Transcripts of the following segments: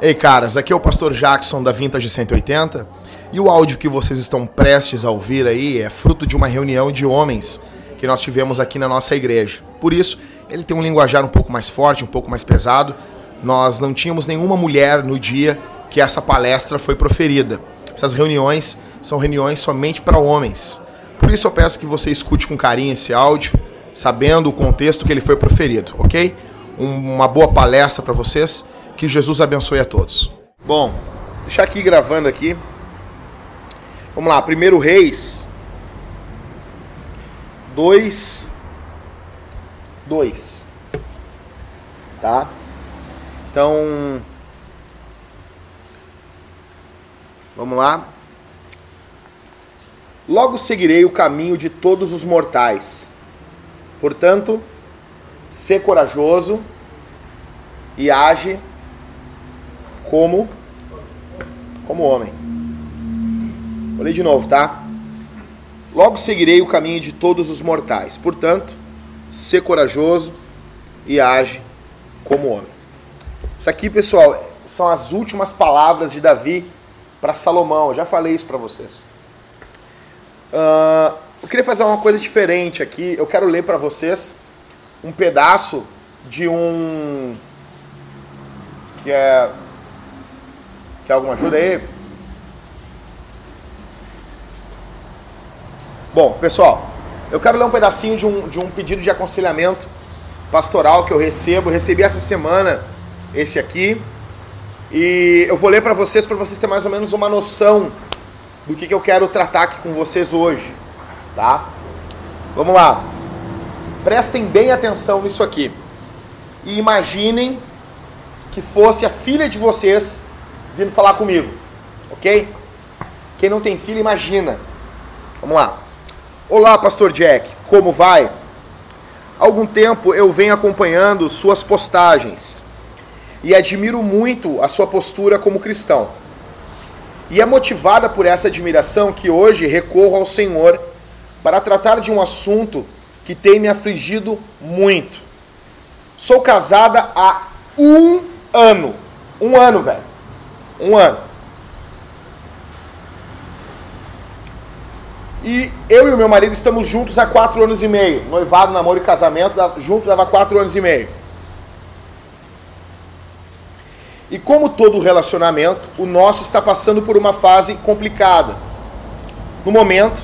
Ei, caras, aqui é o pastor Jackson da Vintage 180 e o áudio que vocês estão prestes a ouvir aí é fruto de uma reunião de homens que nós tivemos aqui na nossa igreja. Por isso, ele tem um linguajar um pouco mais forte, um pouco mais pesado. Nós não tínhamos nenhuma mulher no dia que essa palestra foi proferida. Essas reuniões são reuniões somente para homens. Por isso eu peço que você escute com carinho esse áudio, sabendo o contexto que ele foi proferido, ok? Uma boa palestra para vocês. Que Jesus abençoe a todos. Bom, deixar aqui gravando aqui. Vamos lá, primeiro Reis 2 2. Tá? Então, vamos lá. Logo seguirei o caminho de todos os mortais. Portanto, sê corajoso e age como como homem. Vou ler de novo, tá? Logo seguirei o caminho de todos os mortais. Portanto, sê corajoso e age como homem. Isso aqui, pessoal, são as últimas palavras de Davi para Salomão. Eu já falei isso para vocês. Uh, eu queria fazer uma coisa diferente aqui. Eu quero ler para vocês um pedaço de um. Que é. Quer alguma ajuda aí? Bom, pessoal, eu quero ler um pedacinho de um, de um pedido de aconselhamento pastoral que eu recebo. Recebi essa semana esse aqui. E eu vou ler para vocês, para vocês terem mais ou menos uma noção do que, que eu quero tratar aqui com vocês hoje, tá? Vamos lá. Prestem bem atenção nisso aqui. E imaginem que fosse a filha de vocês vindo falar comigo, ok? Quem não tem filho, imagina. Vamos lá. Olá, Pastor Jack, como vai? Há algum tempo eu venho acompanhando suas postagens e admiro muito a sua postura como cristão. E é motivada por essa admiração que hoje recorro ao Senhor para tratar de um assunto que tem me afligido muito. Sou casada há um ano. Um ano, velho. Um ano. E eu e o meu marido estamos juntos há quatro anos e meio. Noivado, namoro e casamento, juntos leva quatro anos e meio. E como todo relacionamento, o nosso está passando por uma fase complicada. No momento,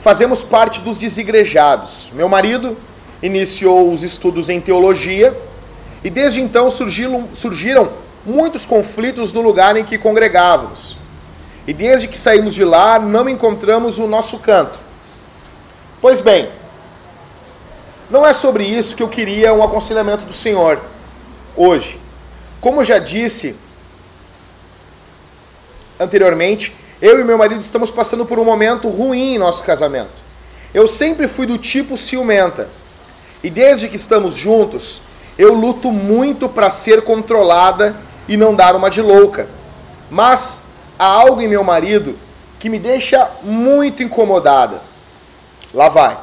fazemos parte dos desigrejados. Meu marido iniciou os estudos em teologia e desde então surgiram, surgiram muitos conflitos no lugar em que congregávamos. E desde que saímos de lá, não encontramos o nosso canto. Pois bem, não é sobre isso que eu queria um aconselhamento do Senhor hoje. Como já disse anteriormente, eu e meu marido estamos passando por um momento ruim em nosso casamento. Eu sempre fui do tipo ciumenta. E desde que estamos juntos, eu luto muito para ser controlada e não dar uma de louca. Mas há algo em meu marido que me deixa muito incomodada. Lá vai.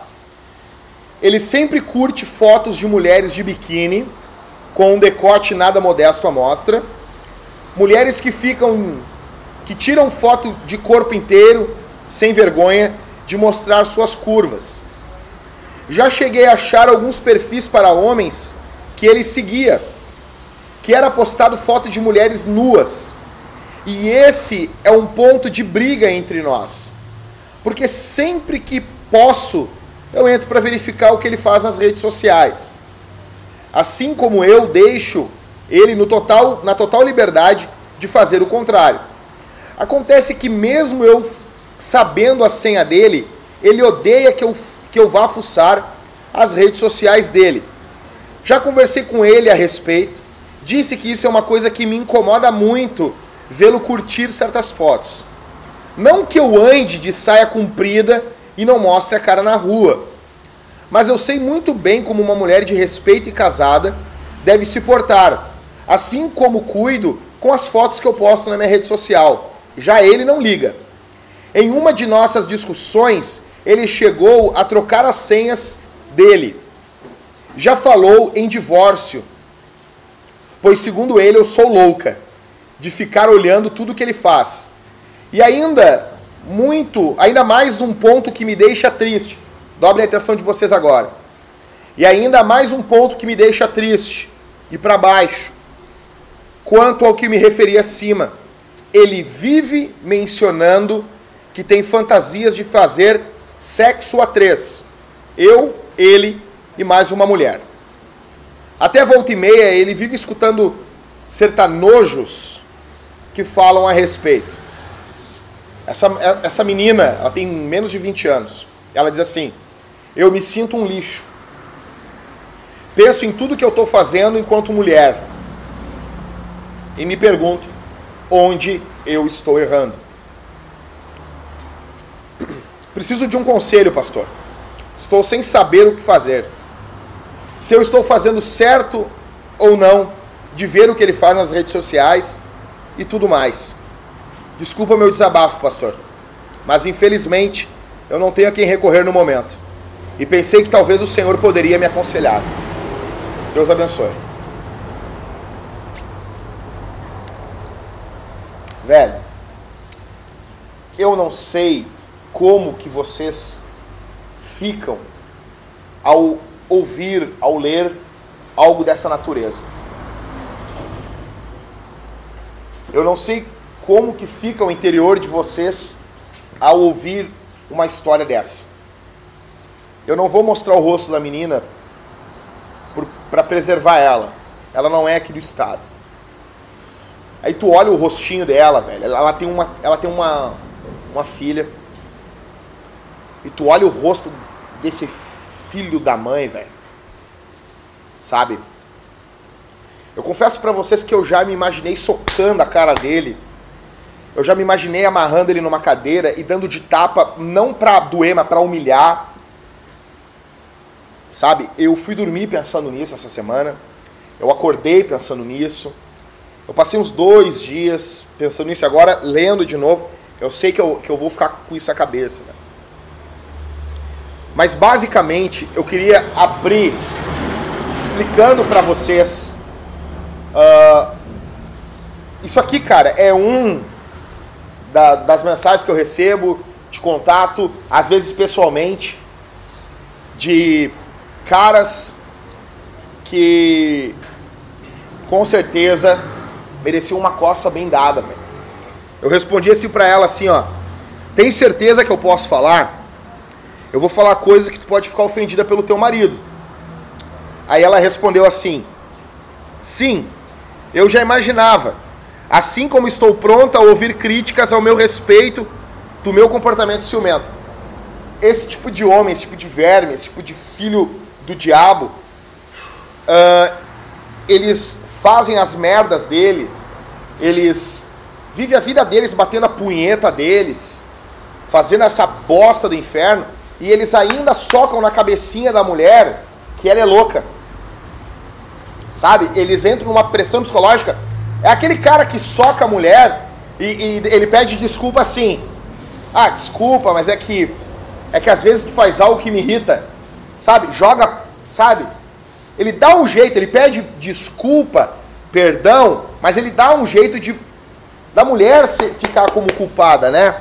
Ele sempre curte fotos de mulheres de biquíni com um decote nada modesto à mostra, mulheres que ficam que tiram foto de corpo inteiro sem vergonha de mostrar suas curvas. Já cheguei a achar alguns perfis para homens que ele seguia, que era postado foto de mulheres nuas. E esse é um ponto de briga entre nós. Porque sempre que posso, eu entro para verificar o que ele faz nas redes sociais assim como eu deixo ele no total, na total liberdade de fazer o contrário. Acontece que mesmo eu sabendo a senha dele, ele odeia que eu, que eu vá fuçar as redes sociais dele. Já conversei com ele a respeito, disse que isso é uma coisa que me incomoda muito vê-lo curtir certas fotos. Não que eu ande de saia comprida e não mostre a cara na rua, mas eu sei muito bem como uma mulher de respeito e casada deve se portar, assim como cuido com as fotos que eu posto na minha rede social. Já ele não liga. Em uma de nossas discussões, ele chegou a trocar as senhas dele. Já falou em divórcio. Pois segundo ele eu sou louca de ficar olhando tudo que ele faz. E ainda muito, ainda mais um ponto que me deixa triste. Dobrem a atenção de vocês agora. E ainda mais um ponto que me deixa triste e para baixo. Quanto ao que me referi acima, ele vive mencionando que tem fantasias de fazer sexo a três. Eu, ele e mais uma mulher. Até volta e meia ele vive escutando sertanojos que falam a respeito. Essa, essa menina, ela tem menos de 20 anos. Ela diz assim: Eu me sinto um lixo. Penso em tudo que eu estou fazendo enquanto mulher. E me pergunto onde eu estou errando. Preciso de um conselho, pastor. Estou sem saber o que fazer. Se eu estou fazendo certo ou não de ver o que ele faz nas redes sociais e tudo mais. Desculpa meu desabafo, pastor, mas infelizmente eu não tenho a quem recorrer no momento. E pensei que talvez o Senhor poderia me aconselhar. Deus abençoe. Velho, eu não sei como que vocês ficam ao ouvir, ao ler algo dessa natureza. Eu não sei como que fica o interior de vocês ao ouvir uma história dessa. Eu não vou mostrar o rosto da menina para preservar ela. Ela não é aqui do estado. Aí tu olha o rostinho dela, velho. Ela tem uma, ela tem uma, uma filha. E tu olha o rosto desse filho da mãe, velho. Sabe? Eu confesso para vocês que eu já me imaginei socando a cara dele. Eu já me imaginei amarrando ele numa cadeira e dando de tapa, não pra doer, mas pra humilhar. Sabe? Eu fui dormir pensando nisso essa semana. Eu acordei pensando nisso. Eu passei uns dois dias pensando nisso. Agora, lendo de novo, eu sei que eu, que eu vou ficar com isso na cabeça. Né? Mas basicamente eu queria abrir explicando para vocês. Uh, isso aqui, cara, é um da, das mensagens que eu recebo de contato, às vezes pessoalmente, de caras que com certeza mereciam uma coça bem dada. Eu respondi assim para ela assim, ó: "Tem certeza que eu posso falar?" Eu vou falar coisas que tu pode ficar ofendida pelo teu marido. Aí ela respondeu assim: Sim, eu já imaginava. Assim como estou pronta a ouvir críticas ao meu respeito do meu comportamento ciumento. Esse tipo de homem, esse tipo de verme, esse tipo de filho do diabo, uh, eles fazem as merdas dele, eles vivem a vida deles batendo a punheta deles, fazendo essa bosta do inferno e eles ainda socam na cabecinha da mulher que ela é louca. Sabe? Eles entram numa pressão psicológica. É aquele cara que soca a mulher e, e ele pede desculpa assim. Ah, desculpa, mas é que é que às vezes tu faz algo que me irrita. Sabe? Joga, sabe? Ele dá um jeito, ele pede desculpa, perdão, mas ele dá um jeito de da mulher ficar como culpada, né?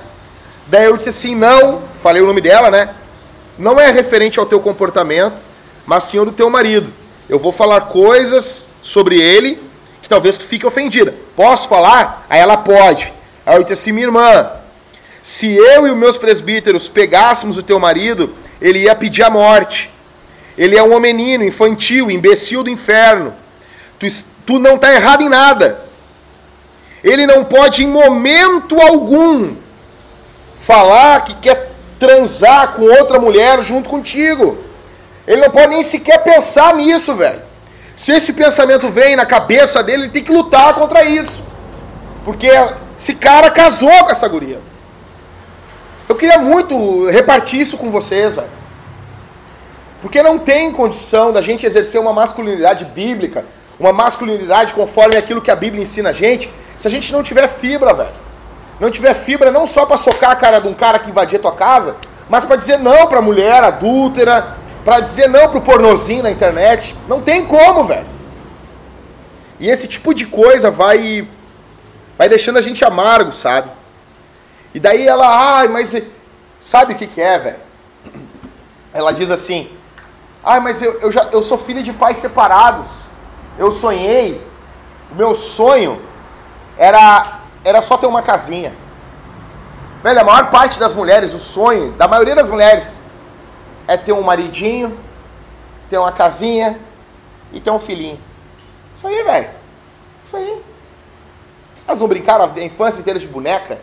Daí eu disse assim, não, falei o nome dela, né? Não é referente ao teu comportamento, mas sim ao do teu marido. Eu vou falar coisas sobre ele que talvez tu fique ofendida. Posso falar? Aí ela pode. Aí eu disse assim, minha irmã, se eu e os meus presbíteros pegássemos o teu marido, ele ia pedir a morte. Ele é um homenino, infantil, imbecil do inferno. Tu, tu não está errado em nada. Ele não pode, em momento algum, falar que quer transar com outra mulher junto contigo. Ele não pode nem sequer pensar nisso, velho. Se esse pensamento vem na cabeça dele, ele tem que lutar contra isso. Porque esse cara casou com essa guria. Eu queria muito repartir isso com vocês, velho. Porque não tem condição da gente exercer uma masculinidade bíblica, uma masculinidade conforme aquilo que a Bíblia ensina a gente, se a gente não tiver fibra, velho não tiver fibra não só para socar a cara de um cara que invadia tua casa, mas para dizer não pra mulher adúltera, para dizer não pro pornozinho na internet. Não tem como, velho. E esse tipo de coisa vai vai deixando a gente amargo, sabe? E daí ela, ai, mas sabe o que, que é, velho? Ela diz assim: ai, mas eu, eu, já, eu sou filha de pais separados. Eu sonhei, o meu sonho era, era só ter uma casinha. Velho, a maior parte das mulheres, o sonho da maioria das mulheres é ter um maridinho, ter uma casinha e ter um filhinho. Isso aí, velho. Isso aí. Elas não brincaram a infância inteira de boneca?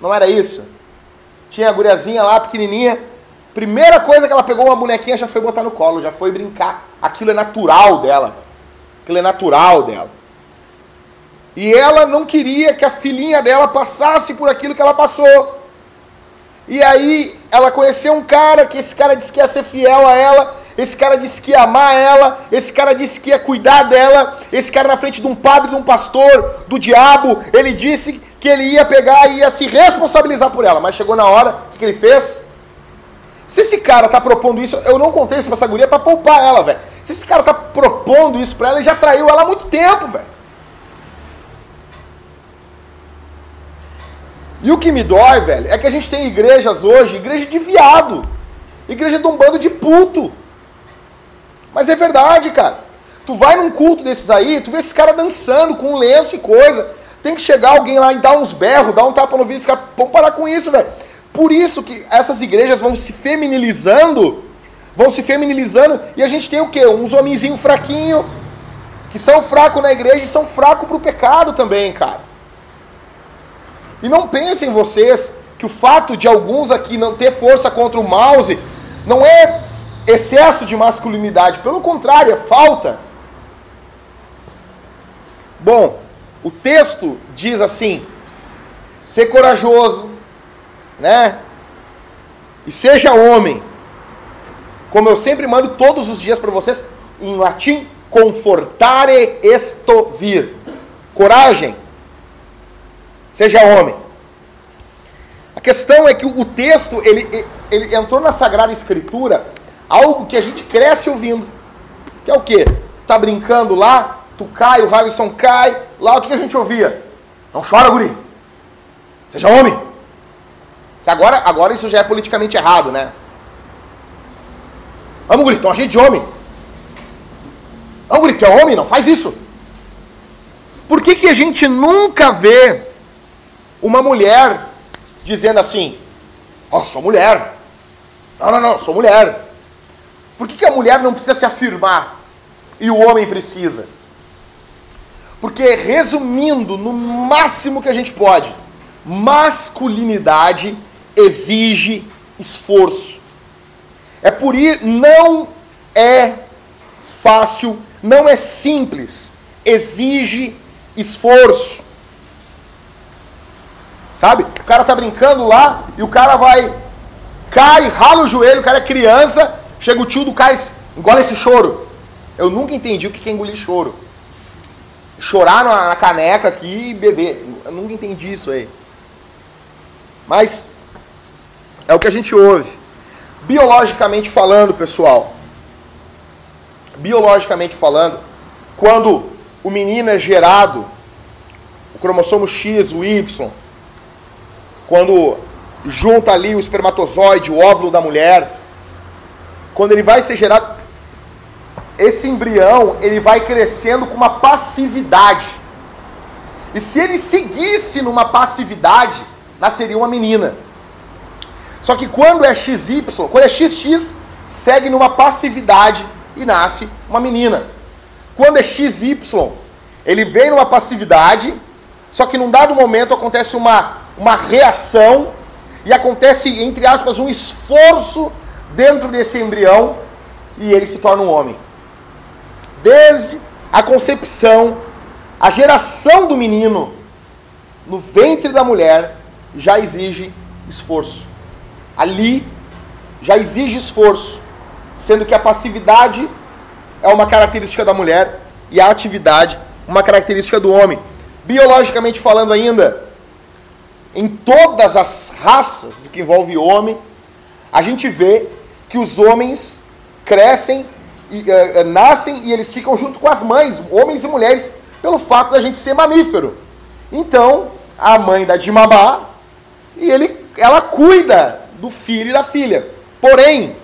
Não era isso? Tinha a guriazinha lá, pequenininha. Primeira coisa que ela pegou uma bonequinha já foi botar no colo, já foi brincar. Aquilo é natural dela. Aquilo é natural dela. E ela não queria que a filhinha dela passasse por aquilo que ela passou. E aí ela conheceu um cara que esse cara disse que ia ser fiel a ela esse cara disse que ia amar ela, esse cara disse que ia cuidar dela, esse cara na frente de um padre, de um pastor, do diabo, ele disse que ele ia pegar e ia se responsabilizar por ela, mas chegou na hora, o que ele fez? Se esse cara tá propondo isso, eu não contei isso pra essa guria pra poupar ela, velho. Se esse cara tá propondo isso pra ela, ele já traiu ela há muito tempo, velho. E o que me dói, velho, é que a gente tem igrejas hoje, igreja de viado, igreja de um bando de puto. Mas é verdade, cara. Tu vai num culto desses aí, tu vê esse cara dançando com lenço e coisa. Tem que chegar alguém lá e dar uns berros, dar um tapa no vídeo, cara, vamos parar com isso, velho. Por isso que essas igrejas vão se feminilizando, vão se feminilizando, e a gente tem o quê? Uns homenzinhos fraquinhos, que são fracos na igreja e são fracos pro pecado também, cara. E não pensem vocês que o fato de alguns aqui não ter força contra o mouse não é excesso de masculinidade, pelo contrário, é falta. Bom, o texto diz assim: ser corajoso, né? E seja homem. Como eu sempre mando todos os dias para vocês, em latim, confortare esto vir. Coragem. Seja homem. A questão é que o texto, ele, ele entrou na Sagrada Escritura Algo que a gente cresce ouvindo. Que é o quê? Tá brincando lá, tu cai, o Harrison cai. Lá o que a gente ouvia? Não chora, guri. Seja homem. Que agora, agora isso já é politicamente errado, né? Vamos, guri, então a gente é homem. Não, guri, tu é homem, não faz isso. Por que, que a gente nunca vê uma mulher dizendo assim, ó, oh, sou mulher. Não, não, não, sou mulher. Por que, que a mulher não precisa se afirmar e o homem precisa? Porque, resumindo, no máximo que a gente pode, masculinidade exige esforço. É por isso, não é fácil, não é simples, exige esforço. Sabe? O cara tá brincando lá e o cara vai, cai, rala o joelho, o cara é criança, Chega o tio do cara e engole esse choro. Eu nunca entendi o que é engolir choro. Chorar na, caneca aqui e beber. Eu nunca entendi isso aí. Mas é o que a gente ouve. Biologicamente falando, pessoal. Biologicamente falando, quando o menino é gerado, o cromossomo X, o Y, quando junta ali o espermatozoide, o óvulo da mulher, quando ele vai ser gerado, esse embrião ele vai crescendo com uma passividade. E se ele seguisse numa passividade, nasceria uma menina. Só que quando é XY, quando é XX, segue numa passividade e nasce uma menina. Quando é XY, ele vem numa passividade, só que num dado momento acontece uma, uma reação e acontece, entre aspas, um esforço dentro desse embrião e ele se torna um homem. Desde a concepção, a geração do menino no ventre da mulher já exige esforço. Ali já exige esforço, sendo que a passividade é uma característica da mulher e a atividade uma característica do homem. Biologicamente falando ainda, em todas as raças do que envolve homem, a gente vê que os homens crescem, e, uh, nascem e eles ficam junto com as mães, homens e mulheres pelo fato da gente ser mamífero. Então, a mãe dá de mamar e ele, ela cuida do filho e da filha. Porém,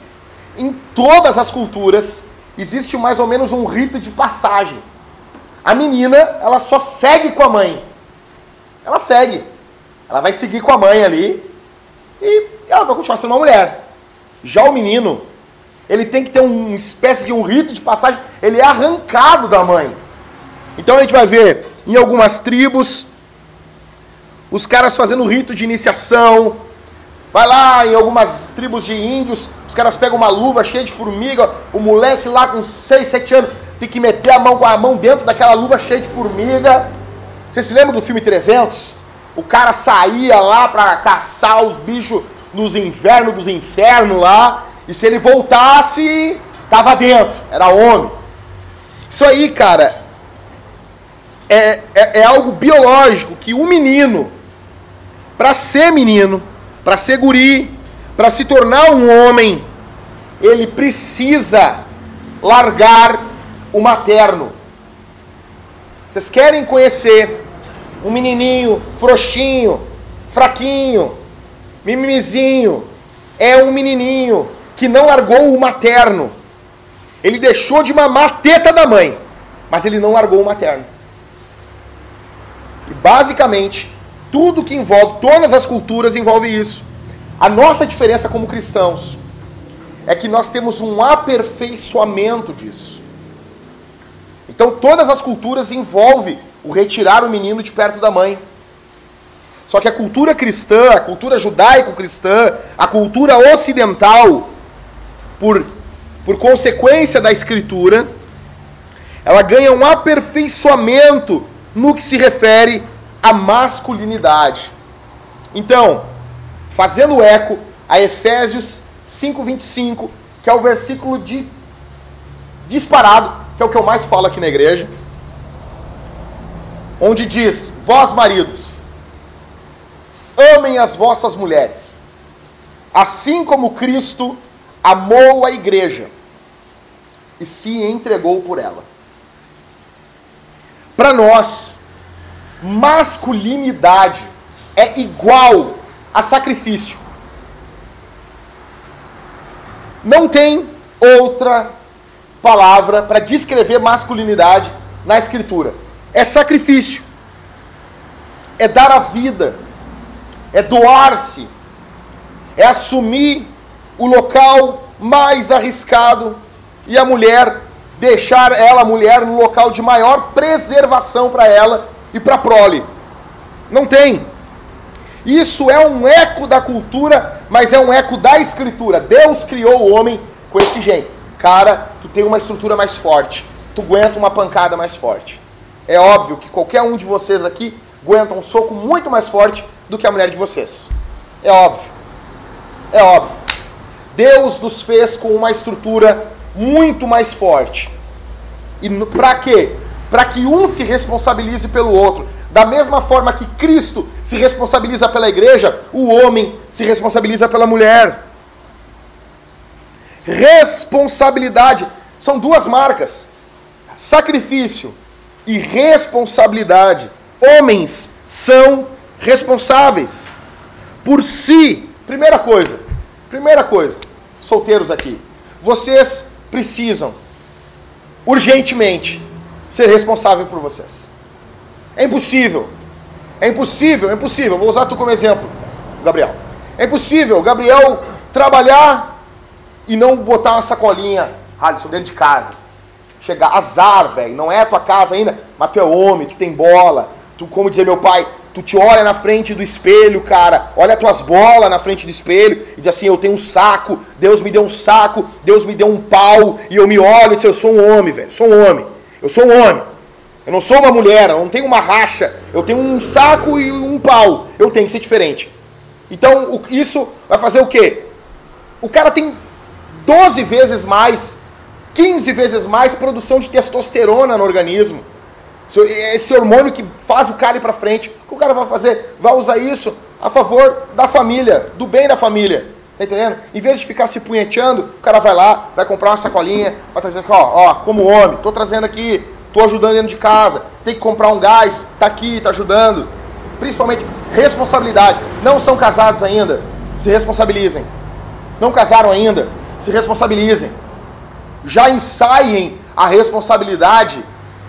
em todas as culturas existe mais ou menos um rito de passagem. A menina, ela só segue com a mãe. Ela segue. Ela vai seguir com a mãe ali e ela vai continuar sendo uma mulher. Já o menino, ele tem que ter uma espécie de um rito de passagem, ele é arrancado da mãe. Então a gente vai ver em algumas tribos os caras fazendo rito de iniciação. Vai lá em algumas tribos de índios, os caras pegam uma luva cheia de formiga, o moleque lá com 6, 7 anos tem que meter a mão com a mão dentro daquela luva cheia de formiga. Você se lembra do filme 300? O cara saía lá para caçar os bichos nos invernos dos infernos lá, e se ele voltasse, tava dentro, era homem. Isso aí, cara, é, é, é algo biológico que o menino, para ser menino, para ser guri, para se tornar um homem, ele precisa largar o materno. Vocês querem conhecer um menininho frouxinho, fraquinho, mimimizinho? É um menininho que não largou o materno. Ele deixou de mamar a teta da mãe, mas ele não largou o materno. E basicamente, tudo que envolve, todas as culturas envolve isso. A nossa diferença como cristãos é que nós temos um aperfeiçoamento disso. Então todas as culturas envolvem o retirar o menino de perto da mãe. Só que a cultura cristã, a cultura judaico-cristã, a cultura ocidental, por, por consequência da escritura, ela ganha um aperfeiçoamento no que se refere à masculinidade. Então, fazendo eco a Efésios 5:25, que é o versículo de disparado, que é o que eu mais falo aqui na igreja, onde diz: Vós maridos, amem as vossas mulheres, assim como Cristo amou a igreja e se entregou por ela. Para nós, masculinidade é igual a sacrifício. Não tem outra palavra para descrever masculinidade na Escritura. É sacrifício, é dar a vida, é doar-se, é assumir o local mais arriscado e a mulher deixar ela, a mulher, no local de maior preservação para ela e para a prole. Não tem. Isso é um eco da cultura, mas é um eco da escritura. Deus criou o homem com esse jeito. Cara, tu tem uma estrutura mais forte. Tu aguenta uma pancada mais forte. É óbvio que qualquer um de vocês aqui aguenta um soco muito mais forte do que a mulher de vocês. É óbvio. É óbvio. Deus nos fez com uma estrutura muito mais forte. E para quê? Para que um se responsabilize pelo outro. Da mesma forma que Cristo se responsabiliza pela igreja, o homem se responsabiliza pela mulher. Responsabilidade são duas marcas: sacrifício e responsabilidade. Homens são responsáveis por si. Primeira coisa, primeira coisa, solteiros aqui, vocês precisam urgentemente ser responsável por vocês. É impossível. É impossível, é impossível. Vou usar tu como exemplo, Gabriel. É impossível Gabriel trabalhar e não botar uma sacolinha, Alisson, dentro de casa. Chegar, azar, velho. Não é a tua casa ainda, mas tu é homem, tu tem bola. Tu, como dizia meu pai, tu te olha na frente do espelho, cara. Olha as tuas bolas na frente do espelho e diz assim: Eu tenho um saco, Deus me deu um saco, Deus me deu um pau. E eu me olho e diz: Eu sou um homem, velho. Sou um homem. Eu sou um homem. Eu não sou uma mulher, eu não tenho uma racha, eu tenho um saco e um pau. Eu tenho que ser diferente. Então, isso vai fazer o quê? O cara tem 12 vezes mais, 15 vezes mais produção de testosterona no organismo. Esse hormônio que faz o cara ir para frente. O que o cara vai fazer? Vai usar isso a favor da família, do bem da família. Tá entendendo? Em vez de ficar se punheteando, o cara vai lá, vai comprar uma sacolinha, vai trazer aqui, ó, ó, como homem, tô trazendo aqui tô ajudando dentro de casa, tem que comprar um gás, tá aqui, tá ajudando. Principalmente responsabilidade. Não são casados ainda, se responsabilizem. Não casaram ainda, se responsabilizem. Já ensaiem a responsabilidade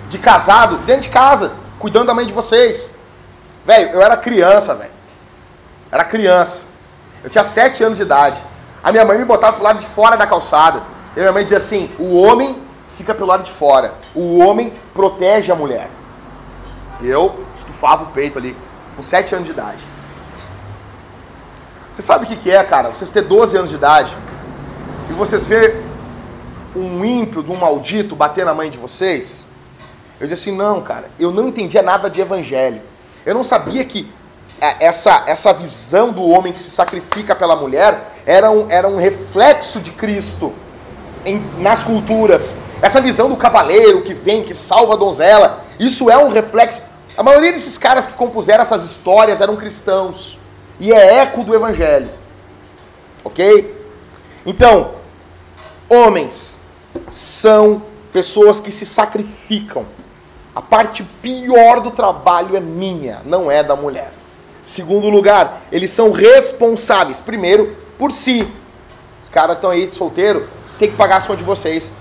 de casado dentro de casa, cuidando da mãe de vocês. Velho, eu era criança, velho. Era criança. Eu tinha sete anos de idade. A minha mãe me botava pro lado de fora da calçada. E a minha mãe dizia assim: o homem fica pelo lado de fora. O homem protege a mulher. E eu estufava o peito ali, com 7 anos de idade. Você sabe o que, que é, cara? Vocês ter 12 anos de idade e vocês ver um ímpio, um maldito bater na mãe de vocês. Eu disse assim, não, cara, eu não entendia nada de evangelho. Eu não sabia que é, essa, essa visão do homem que se sacrifica pela mulher era um, era um reflexo de Cristo em, nas culturas. Essa visão do cavaleiro que vem, que salva a donzela, isso é um reflexo. A maioria desses caras que compuseram essas histórias eram cristãos. E é eco do evangelho. Ok? Então, homens são pessoas que se sacrificam. A parte pior do trabalho é minha, não é da mulher. Segundo lugar, eles são responsáveis, primeiro, por si. Os caras estão aí de solteiro, tem que pagar as contas de vocês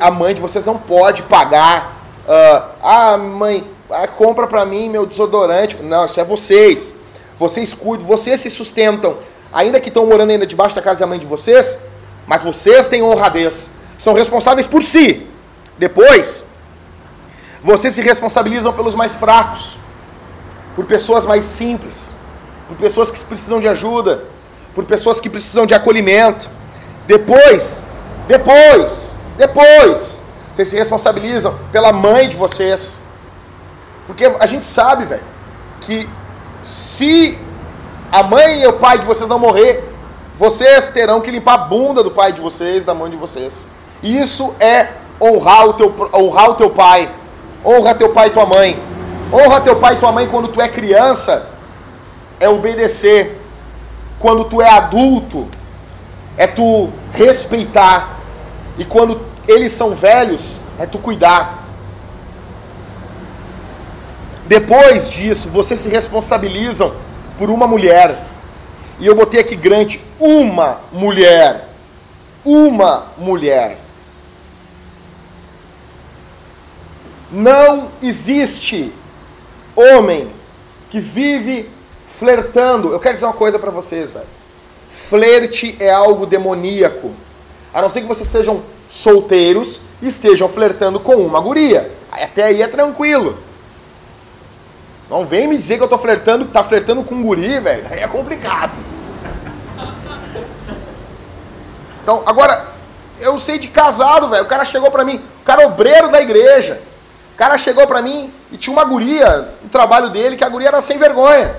a mãe de vocês não pode pagar. Uh, ah, mãe, ah, compra para mim meu desodorante. Não, isso é vocês. Vocês cuidam, vocês se sustentam. Ainda que estão morando ainda debaixo da casa da mãe de vocês, mas vocês têm honradez. São responsáveis por si. Depois, vocês se responsabilizam pelos mais fracos, por pessoas mais simples, por pessoas que precisam de ajuda, por pessoas que precisam de acolhimento. Depois, depois, depois, vocês se responsabilizam pela mãe de vocês. Porque a gente sabe, velho, que se a mãe e o pai de vocês não morrer, vocês terão que limpar a bunda do pai de vocês, da mãe de vocês. Isso é honrar o teu, honrar o teu pai. Honra teu pai e tua mãe. Honra teu pai e tua mãe quando tu é criança. É obedecer. Quando tu é adulto, é tu respeitar. E quando eles são velhos, é tu cuidar. Depois disso, vocês se responsabilizam por uma mulher. E eu botei aqui grande, uma mulher. Uma mulher. Não existe homem que vive flertando. Eu quero dizer uma coisa para vocês, velho. Flerte é algo demoníaco. A não ser que vocês sejam solteiros e estejam flertando com uma guria. Até aí é tranquilo. Não vem me dizer que eu tô flertando, tá flertando com um guri, velho. Aí é complicado. Então, agora, eu sei de casado, velho. O cara chegou pra mim, o cara é obreiro da igreja. O cara chegou pra mim e tinha uma guria no trabalho dele, que a guria era sem vergonha.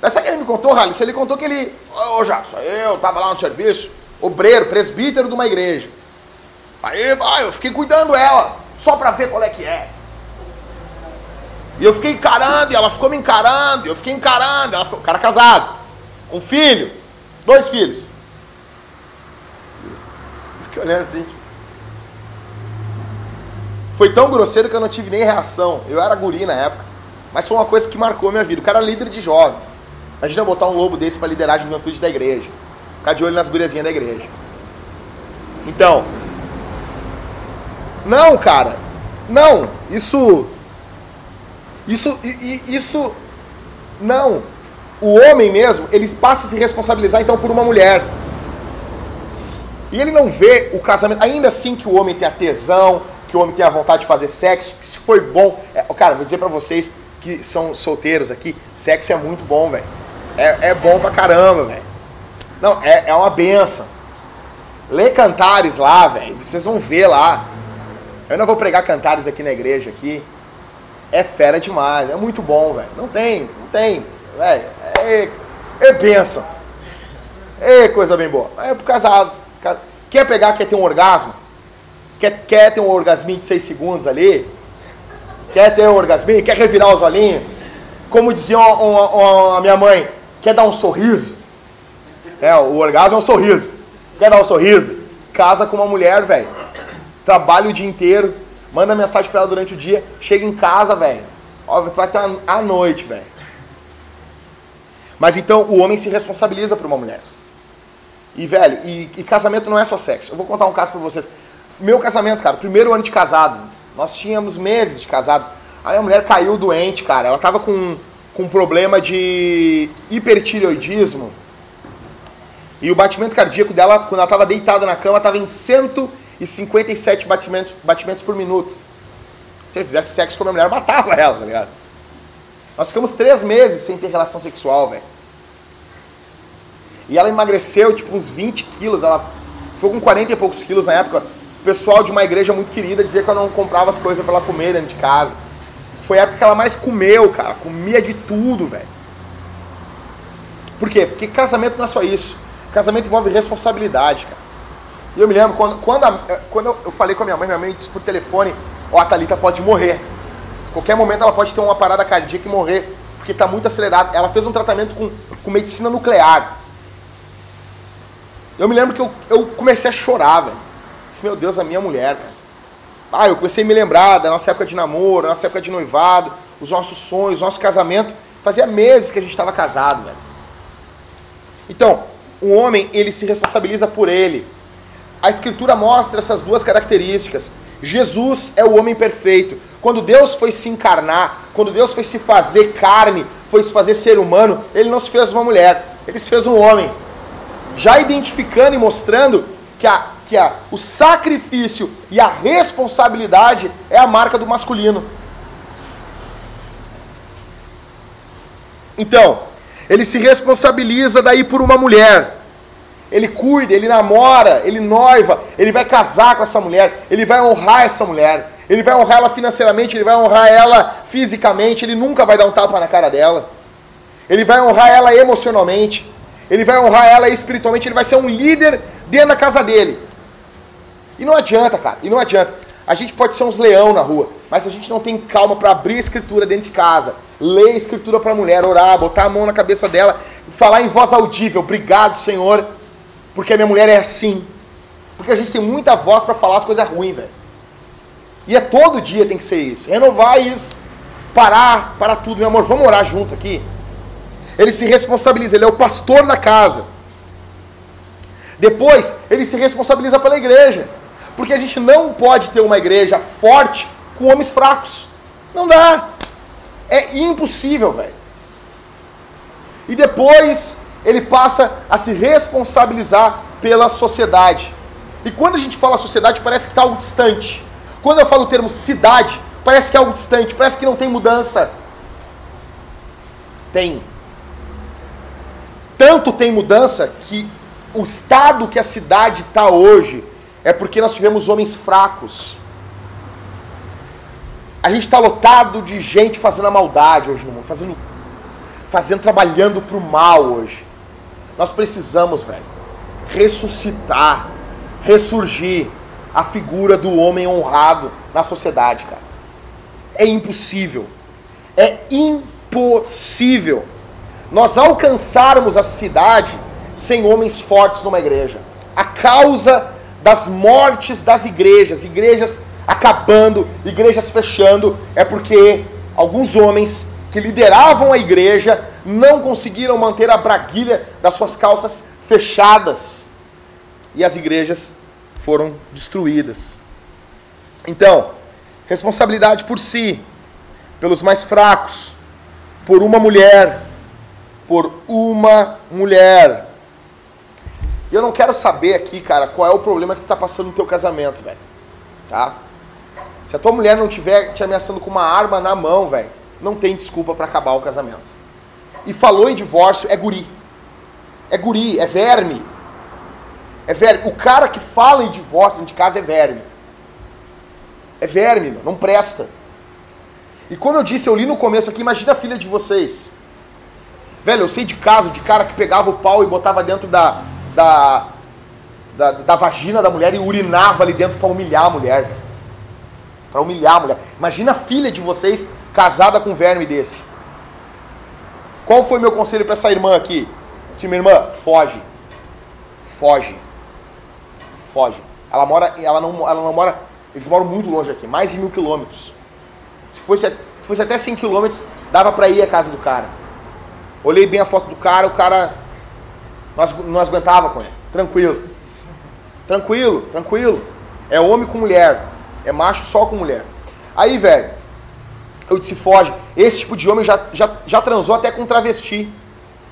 Mas sabe que ele me contou, Ralice? Ele contou que ele, ô oh, Jackson, eu tava lá no serviço, obreiro, presbítero de uma igreja. Aí, ah, eu fiquei cuidando ela, só pra ver qual é que é. E eu fiquei encarando, e ela ficou me encarando, e eu fiquei encarando, ela ficou, cara casado, um filho, dois filhos. Eu fiquei olhando assim. Foi tão grosseiro que eu não tive nem reação. Eu era guri na época. Mas foi uma coisa que marcou minha vida. O cara era líder de jovens. Imagina botar um lobo desse para liderar a juventude da igreja. Ficar de olho nas guriazinhas da igreja. Então. Não, cara. Não. Isso. Isso. Isso. Não. O homem mesmo, ele passa a se responsabilizar então por uma mulher. E ele não vê o casamento. Ainda assim que o homem tem a tesão, que o homem tem a vontade de fazer sexo, que se foi bom. É, cara, vou dizer para vocês que são solteiros aqui, sexo é muito bom, velho. É, é bom pra caramba, velho. Não, é, é uma benção. Lê cantares lá, velho. Vocês vão ver lá. Eu não vou pregar cantares aqui na igreja aqui. É fera demais. É muito bom, velho. Não tem, não tem. Velho, é, é benção. É coisa bem boa. É pro casado. Quer pegar, quer ter um orgasmo? Quer, quer ter um orgasminho de 6 segundos ali? Quer ter um orgasminho? Quer revirar os olhinhos? Como dizia uma, uma, uma, a minha mãe, quer dar um sorriso? É, o orgasmo é um sorriso. Quer dar um sorriso? Casa com uma mulher, velho. Trabalha o dia inteiro. Manda mensagem pra ela durante o dia, chega em casa, velho. Ó, tu vai estar à noite, velho. Mas então o homem se responsabiliza por uma mulher. E, velho, e, e, casamento não é só sexo. Eu vou contar um caso pra vocês. Meu casamento, cara, primeiro ano de casado. Nós tínhamos meses de casado. Aí a mulher caiu doente, cara. Ela tava com, com um problema de hipertireoidismo. E o batimento cardíaco dela, quando ela tava deitada na cama, tava em 157 batimentos, batimentos por minuto. Se ele fizesse sexo com a minha mulher, eu matava ela, tá ligado? Nós ficamos três meses sem ter relação sexual, velho. E ela emagreceu, tipo, uns 20 quilos. Ela foi com 40 e poucos quilos na época. O pessoal de uma igreja muito querida dizia que eu não comprava as coisas para ela comer dentro de casa. Foi a época que ela mais comeu, cara. Comia de tudo, velho. Por quê? Porque casamento não é só isso. Casamento envolve responsabilidade, cara. E eu me lembro quando, quando, a, quando eu falei com a minha mãe, minha mãe disse por telefone, ó, oh, a Thalita pode morrer. Qualquer momento ela pode ter uma parada cardíaca e morrer, porque está muito acelerado. Ela fez um tratamento com, com medicina nuclear. Eu me lembro que eu, eu comecei a chorar, velho. Disse, meu Deus, a minha mulher, cara. Ah, eu comecei a me lembrar da nossa época de namoro, da nossa época de noivado, os nossos sonhos, nosso casamento. Fazia meses que a gente estava casado, velho. Então, o homem, ele se responsabiliza por ele. A escritura mostra essas duas características. Jesus é o homem perfeito. Quando Deus foi se encarnar, quando Deus foi se fazer carne, foi se fazer ser humano, ele não se fez uma mulher, ele se fez um homem. Já identificando e mostrando que, a, que a, o sacrifício e a responsabilidade é a marca do masculino. Então, ele se responsabiliza daí por uma mulher. Ele cuida, ele namora, ele noiva, ele vai casar com essa mulher, ele vai honrar essa mulher. Ele vai honrar ela financeiramente, ele vai honrar ela fisicamente, ele nunca vai dar um tapa na cara dela. Ele vai honrar ela emocionalmente, ele vai honrar ela espiritualmente, ele vai ser um líder dentro da casa dele. E não adianta, cara, e não adianta. A gente pode ser uns leão na rua, mas a gente não tem calma para abrir a escritura dentro de casa, ler a escritura para a mulher, orar, botar a mão na cabeça dela, falar em voz audível, obrigado, Senhor, porque a minha mulher é assim. Porque a gente tem muita voz para falar as coisas ruins, velho. E é todo dia tem que ser isso. Renovar isso. Parar, parar tudo. Meu amor, vamos orar junto aqui. Ele se responsabiliza, ele é o pastor da casa. Depois, ele se responsabiliza pela igreja. Porque a gente não pode ter uma igreja forte com homens fracos. Não dá. É impossível, velho. E depois, ele passa a se responsabilizar pela sociedade. E quando a gente fala sociedade, parece que está algo distante. Quando eu falo o termo cidade, parece que é algo distante, parece que não tem mudança. Tem. Tanto tem mudança que o estado que a cidade está hoje é porque nós tivemos homens fracos. A gente está lotado de gente fazendo a maldade hoje no mundo, fazendo, fazendo trabalhando para o mal hoje. Nós precisamos, velho, ressuscitar, ressurgir a figura do homem honrado na sociedade, cara. É impossível. É impossível nós alcançarmos a cidade sem homens fortes numa igreja. A causa das mortes das igrejas, igrejas acabando, igrejas fechando, é porque alguns homens que lideravam a igreja não conseguiram manter a braguilha das suas calças fechadas. E as igrejas foram destruídas. Então, responsabilidade por si, pelos mais fracos, por uma mulher, por uma mulher. E eu não quero saber aqui, cara, qual é o problema que está passando no teu casamento, velho. Tá? Se a tua mulher não tiver te ameaçando com uma arma na mão, velho, não tem desculpa para acabar o casamento. E falou em divórcio, é guri. É guri, é verme. É verme. O cara que fala em divórcio de casa é verme. É verme, não presta. E como eu disse, eu li no começo aqui, imagina a filha de vocês. Velho, eu sei de caso de cara que pegava o pau e botava dentro da, da, da, da vagina da mulher e urinava ali dentro para humilhar a mulher. Pra humilhar a mulher. Imagina a filha de vocês casada com um verme desse. Qual foi meu conselho para essa irmã aqui? Disse, minha irmã, foge. Foge foge. Ela mora, ela não, ela não mora Eles moram muito longe aqui, mais de mil quilômetros. Se fosse, se fosse até 100 quilômetros, dava para ir à casa do cara. Olhei bem a foto do cara, o cara não, não aguentava com ele. Tranquilo. Tranquilo, tranquilo. É homem com mulher. É macho só com mulher. Aí, velho, eu disse, foge. Esse tipo de homem já, já, já transou até com travesti.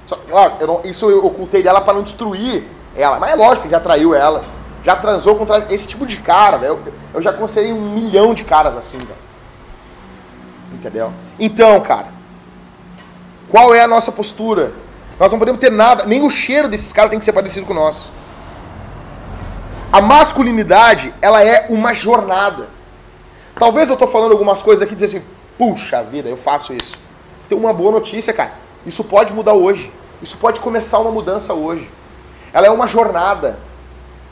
Só, claro, eu não, isso eu ocultei dela para não destruir ela. Mas é lógico que já traiu ela. Já transou com travesti. Esse tipo de cara, velho. Eu, eu já aconselhei um milhão de caras assim, velho. Entendeu? Então, cara, qual é a nossa postura? Nós não podemos ter nada, nem o cheiro desses caras tem que ser parecido com o nosso. A masculinidade, ela é uma jornada. Talvez eu estou falando algumas coisas aqui dizer assim, puxa vida, eu faço isso. Tem uma boa notícia, cara. Isso pode mudar hoje. Isso pode começar uma mudança hoje. Ela é uma jornada.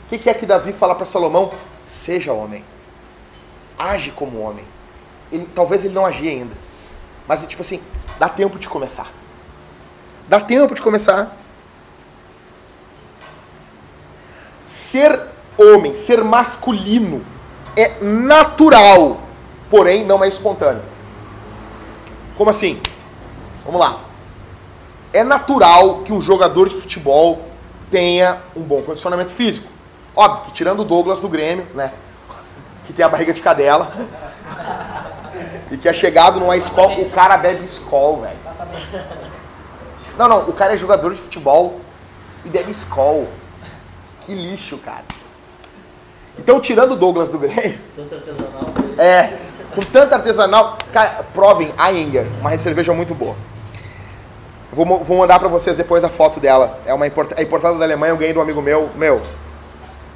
O que é que Davi fala para Salomão? Seja homem. Age como homem. Ele, talvez ele não agia ainda. Mas, tipo assim, dá tempo de começar. Dá tempo de começar. Ser homem, ser masculino, é natural, porém não é espontâneo. Como assim? Vamos lá. É natural que um jogador de futebol tenha um bom condicionamento físico. Óbvio que tirando o Douglas do Grêmio, né? Que tem a barriga de cadela. e que é chegado numa escola. O cara bebe escol, velho. Não, não, o cara é jogador de futebol e bebe escol. Que lixo, cara. Então, tirando o Douglas do Grêmio. Artesanal. É, com tanto artesanal. Cara, provem Eyinger, uma cerveja muito boa. Vou, vou mandar para vocês depois a foto dela. É uma import, é importada da Alemanha, eu ganhei um amigo meu. Meu,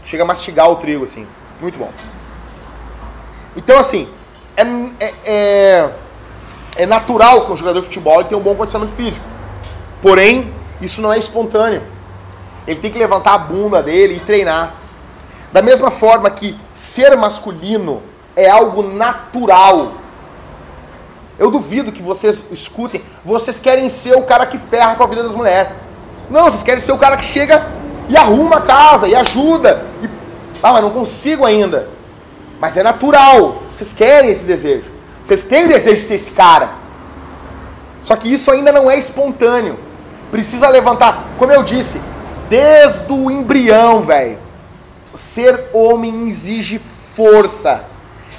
chega a mastigar o trigo, assim. Muito bom. Então, assim, é, é, é, é natural que um jogador de futebol tenha um bom condicionamento físico. Porém, isso não é espontâneo. Ele tem que levantar a bunda dele e treinar. Da mesma forma que ser masculino é algo natural. Eu duvido que vocês escutem, vocês querem ser o cara que ferra com a vida das mulheres. Não, vocês querem ser o cara que chega e arruma a casa, e ajuda. E... Ah, mas não consigo ainda. Mas é natural. Vocês querem esse desejo. Vocês têm o desejo de ser esse cara. Só que isso ainda não é espontâneo. Precisa levantar. Como eu disse, desde o embrião, velho. Ser homem exige força.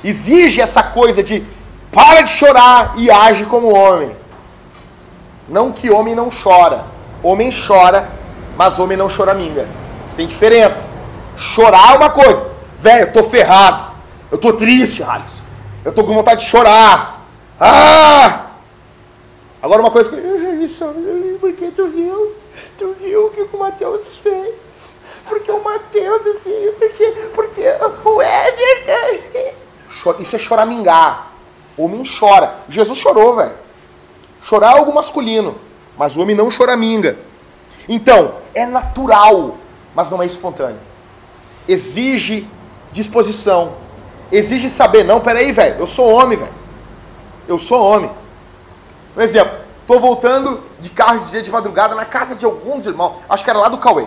Exige essa coisa de para de chorar e age como homem. Não que homem não chora. Homem chora, mas homem não choraminga. Tem diferença. Chorar é uma coisa. Velho, eu tô ferrado. Eu tô triste, Alisson. Eu tô com vontade de chorar. Ah! Agora uma coisa que. Porque tu viu? Tu viu o que o Matheus fez? Porque o Matheus, filho, porque, porque o Everton. Isso é choramingar. Homem chora. Jesus chorou, velho. Chorar é algo masculino, mas o homem não choraminga. Então, é natural, mas não é espontâneo. Exige disposição. Exige saber, não, peraí, velho, eu sou homem, velho. Eu sou homem. Um exemplo, tô voltando de carro esse dia de madrugada na casa de alguns irmãos, acho que era lá do Cauê.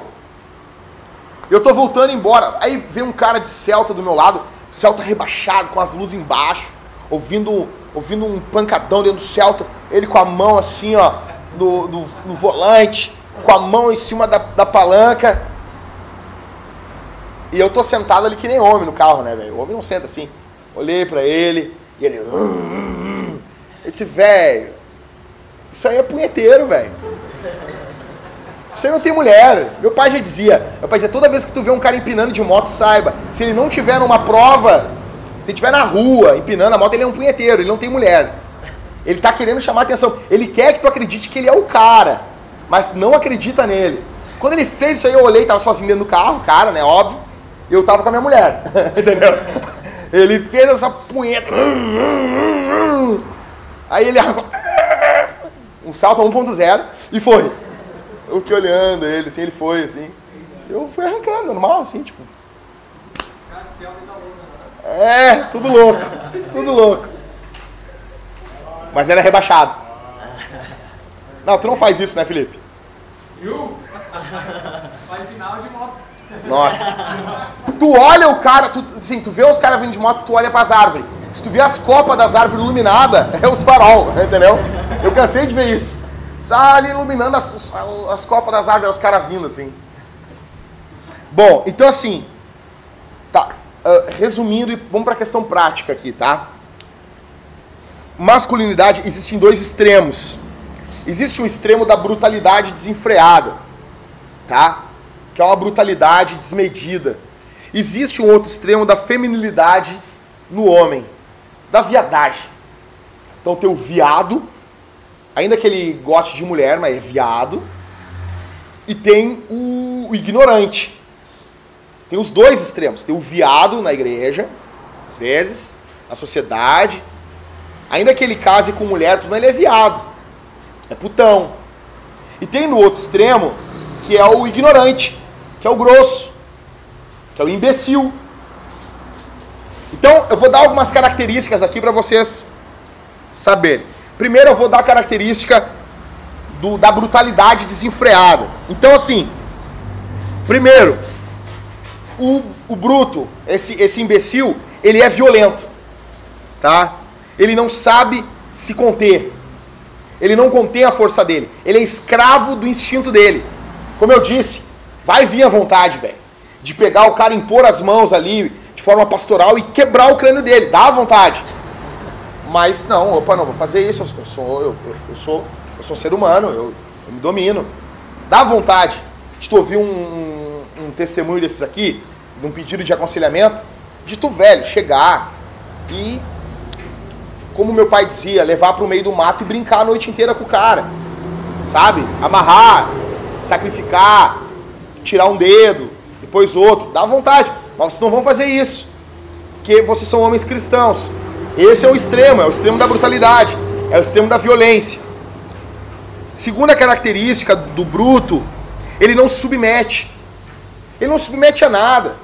Eu tô voltando embora, aí vem um cara de Celta do meu lado, Celta rebaixado, com as luzes embaixo, ouvindo, ouvindo um pancadão dentro do Celta, ele com a mão assim, ó, no, no, no volante, com a mão em cima da, da palanca. E eu tô sentado ali que nem homem no carro, né, velho? O homem não senta assim. Olhei para ele, e ele. Hum, hum, hum. Eu disse, velho, isso aí é punheteiro, velho. Você não tem mulher. Meu pai já dizia. Meu pai dizia, toda vez que tu vê um cara empinando de moto, saiba. Se ele não tiver numa prova, se ele estiver na rua empinando a moto, ele é um punheteiro, ele não tem mulher. Ele está querendo chamar atenção. Ele quer que tu acredite que ele é o cara, mas não acredita nele. Quando ele fez isso aí, eu olhei, tava sozinho dentro do carro, cara, né? Óbvio. Eu tava com a minha mulher. Entendeu? Ele fez essa punheta. Aí ele um salto a 1.0 e foi. Eu fiquei olhando ele, assim, ele foi, assim. Eu fui arrancando, normal, assim, tipo. É, tudo louco, tudo louco. Mas era rebaixado. Não, tu não faz isso, né, Felipe? Viu? Faz final de moto. Nossa. Tu olha o cara, tu, assim, tu vê os caras vindo de moto, tu olha pras árvores. Se tu vê as copas das árvores iluminadas, é os farol, entendeu? Eu cansei de ver isso. Só ali iluminando as, as copas das árvores, os caras vindo assim. Bom, então assim, tá, uh, resumindo e vamos para a questão prática aqui, tá? Masculinidade existe em dois extremos. Existe um extremo da brutalidade desenfreada, tá? Que é uma brutalidade desmedida. Existe um outro extremo da feminilidade no homem, da viadagem. Então tem o viado, ainda que ele goste de mulher, mas é viado. E tem o, ignorante. Tem os dois extremos. Tem o viado na igreja, às vezes, na sociedade. Ainda que ele case com mulher, tudo ele é viado. É putão. E tem no outro extremo, que é o ignorante, que é o grosso, que é o imbecil. Então, eu vou dar algumas características aqui para vocês saberem. Primeiro, eu vou dar a característica do, da brutalidade desenfreada. Então, assim, primeiro, o, o bruto, esse, esse imbecil, ele é violento, tá? Ele não sabe se conter. Ele não contém a força dele. Ele é escravo do instinto dele. Como eu disse, vai vir a vontade, velho. De pegar o cara, impor as mãos ali de forma pastoral e quebrar o crânio dele. Dá vontade. Mas não, opa, não vou fazer isso. Eu sou, eu, eu, eu sou, eu sou um ser humano, eu, eu me domino. Dá vontade de tu ouvir um, um, um testemunho desses aqui, de um pedido de aconselhamento, de tu, velho, chegar e como meu pai dizia, levar para o meio do mato e brincar a noite inteira com o cara. Sabe? Amarrar, sacrificar, tirar um dedo, depois outro. Dá vontade. Mas vocês não vão fazer isso. Porque vocês são homens cristãos. Esse é o extremo, é o extremo da brutalidade, é o extremo da violência. Segunda característica do bruto, ele não se submete. Ele não se submete a nada.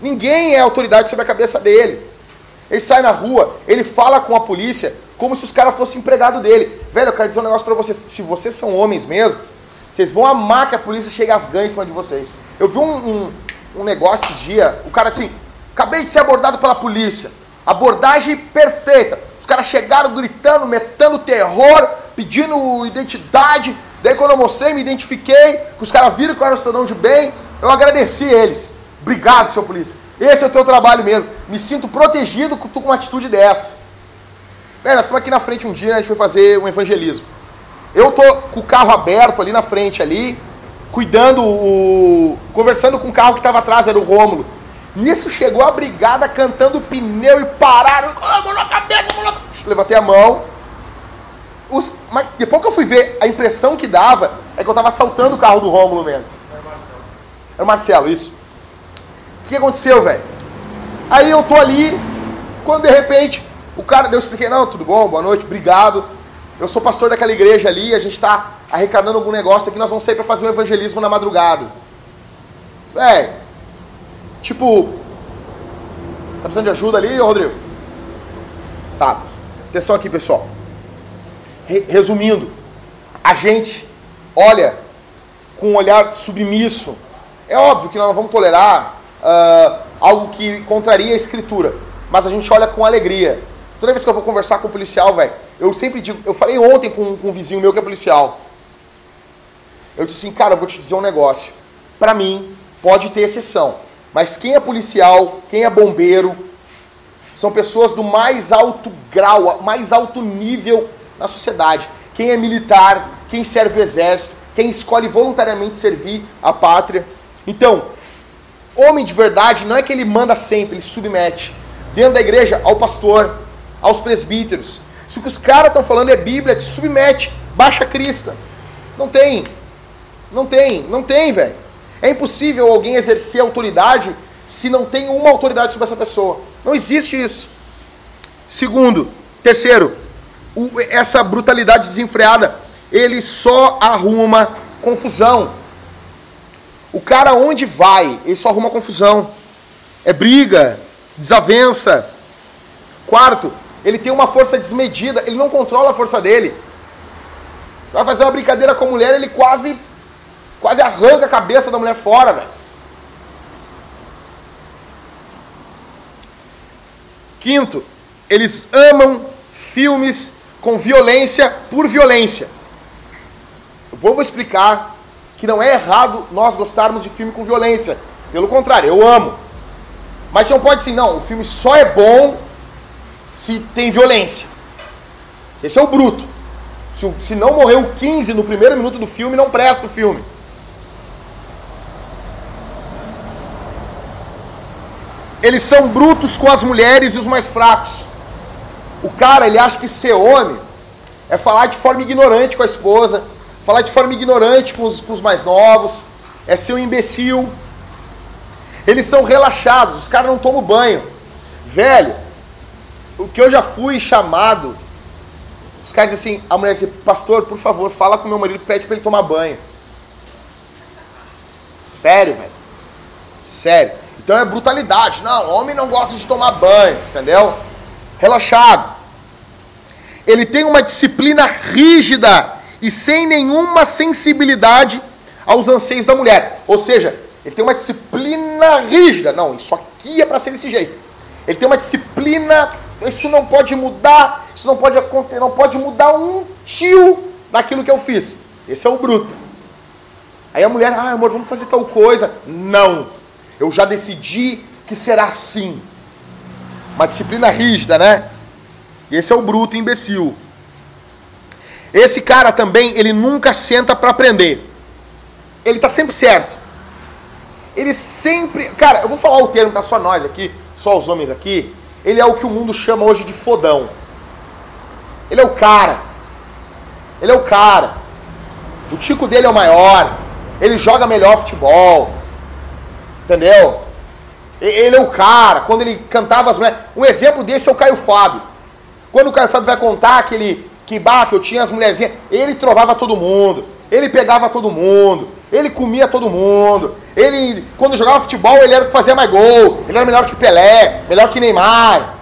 Ninguém é autoridade sobre a cabeça dele. Ele sai na rua, ele fala com a polícia como se os caras fossem empregado dele. Velho, eu quero dizer um negócio pra vocês. Se vocês são homens mesmo, vocês vão amar que a polícia chegue às ganhas em cima de vocês. Eu vi um, um, um negócio esses dias, o cara assim, acabei de ser abordado pela polícia. Abordagem perfeita. Os caras chegaram gritando, metendo terror, pedindo identidade. Daí quando eu mostrei, me identifiquei, os caras viram que eu era um cidadão de bem, eu agradeci eles. Obrigado, seu polícia. Esse é o teu trabalho mesmo. Me sinto protegido com, com uma atitude dessa. Velho, nós estamos aqui na frente um dia, né, a gente foi fazer um evangelismo. Eu tô com o carro aberto ali na frente ali, cuidando, o... conversando com o carro que estava atrás, era o Rômulo. Nisso chegou a brigada cantando pneu e pararam. Mão na cabeça, mão na... Levantei a mão. Os... Mas depois que eu fui ver, a impressão que dava é que eu estava assaltando o carro do Rômulo mesmo. Era o Marcelo. Era o Marcelo, isso. O que aconteceu, velho? Aí eu tô ali, quando de repente o cara, eu expliquei, não, tudo bom, boa noite, obrigado. Eu sou pastor daquela igreja ali, a gente está arrecadando algum negócio aqui, nós vamos sair para fazer um evangelismo na madrugada. Velho, tipo, tá precisando de ajuda ali, Rodrigo? Tá, atenção aqui, pessoal. Re resumindo, a gente olha com um olhar submisso. É óbvio que nós não vamos tolerar uh, algo que contraria a escritura. Mas a gente olha com alegria. Toda vez que eu vou conversar com o policial, velho, eu sempre digo, eu falei ontem com, com um vizinho meu que é policial. Eu disse assim, cara, eu vou te dizer um negócio. Para mim, pode ter exceção. Mas quem é policial, quem é bombeiro, são pessoas do mais alto grau, mais alto nível na sociedade. Quem é militar, quem serve o exército, quem escolhe voluntariamente servir a pátria. Então, Homem de verdade não é que ele manda sempre, ele submete. Dentro da igreja, ao pastor, aos presbíteros. Se o que os caras estão falando é Bíblia, te submete, baixa a crista. Não tem. Não tem, não tem, velho. É impossível alguém exercer autoridade se não tem uma autoridade sobre essa pessoa. Não existe isso. Segundo, terceiro, o, essa brutalidade desenfreada, ele só arruma confusão. O cara onde vai, ele só arruma confusão. É briga, desavença. Quarto, ele tem uma força desmedida, ele não controla a força dele. Vai fazer uma brincadeira com a mulher, ele quase Quase arranca a cabeça da mulher fora, velho. Quinto, eles amam filmes com violência por violência. Eu vou explicar que não é errado nós gostarmos de filme com violência. Pelo contrário, eu amo. Mas não pode ser, não, o filme só é bom se tem violência. Esse é o bruto. Se, se não morreu 15 no primeiro minuto do filme, não presta o filme. Eles são brutos com as mulheres e os mais fracos. O cara, ele acha que ser homem é falar de forma ignorante com a esposa, falar de forma ignorante com os, com os mais novos, é ser um imbecil. Eles são relaxados, os caras não tomam banho. Velho, o que eu já fui chamado, os caras dizem assim, a mulher diz, pastor, por favor, fala com meu marido, pede para ele tomar banho. Sério, velho. Sério. Então é brutalidade. Não, homem não gosta de tomar banho, entendeu? Relaxado. Ele tem uma disciplina rígida e sem nenhuma sensibilidade aos anseios da mulher. Ou seja, ele tem uma disciplina rígida. Não, isso aqui é para ser desse jeito. Ele tem uma disciplina, isso não pode mudar, isso não pode acontecer, não pode mudar um tio daquilo que eu fiz. Esse é o bruto. Aí a mulher, ah, amor, vamos fazer tal coisa. Não. Eu já decidi que será assim. Uma disciplina rígida, né? Esse é o bruto imbecil. Esse cara também, ele nunca senta para aprender. Ele tá sempre certo. Ele sempre. Cara, eu vou falar o termo, tá só nós aqui, só os homens aqui. Ele é o que o mundo chama hoje de fodão. Ele é o cara. Ele é o cara. O tico dele é o maior. Ele joga melhor futebol. Entendeu? Ele é o cara. Quando ele cantava as mulheres. Um exemplo desse é o Caio Fábio. Quando o Caio Fábio vai contar que ele. Que bah, que eu tinha as mulherzinhas. Ele trovava todo mundo. Ele pegava todo mundo. Ele comia todo mundo. Ele, quando jogava futebol, ele era o que fazia mais gol. Ele era melhor que Pelé, melhor que Neymar.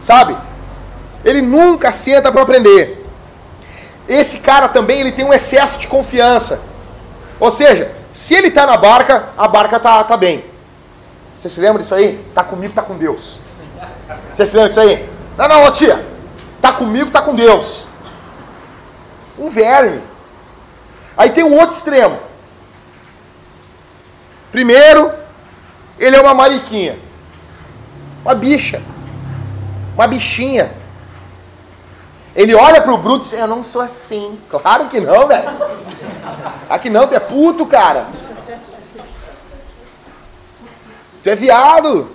Sabe? Ele nunca senta para aprender. Esse cara também ele tem um excesso de confiança. Ou seja, se ele está na barca, a barca tá, tá bem. Você se lembra disso aí? Tá comigo, tá com Deus. Você se lembra disso aí? Não, não, tia. Tá comigo, tá com Deus. Um verme. Aí tem um outro extremo. Primeiro, ele é uma mariquinha. Uma bicha. Uma bichinha. Ele olha pro Bruto e diz, eu não sou assim. Claro que não, velho. Aqui não, tu é puto, cara. Tu é viado.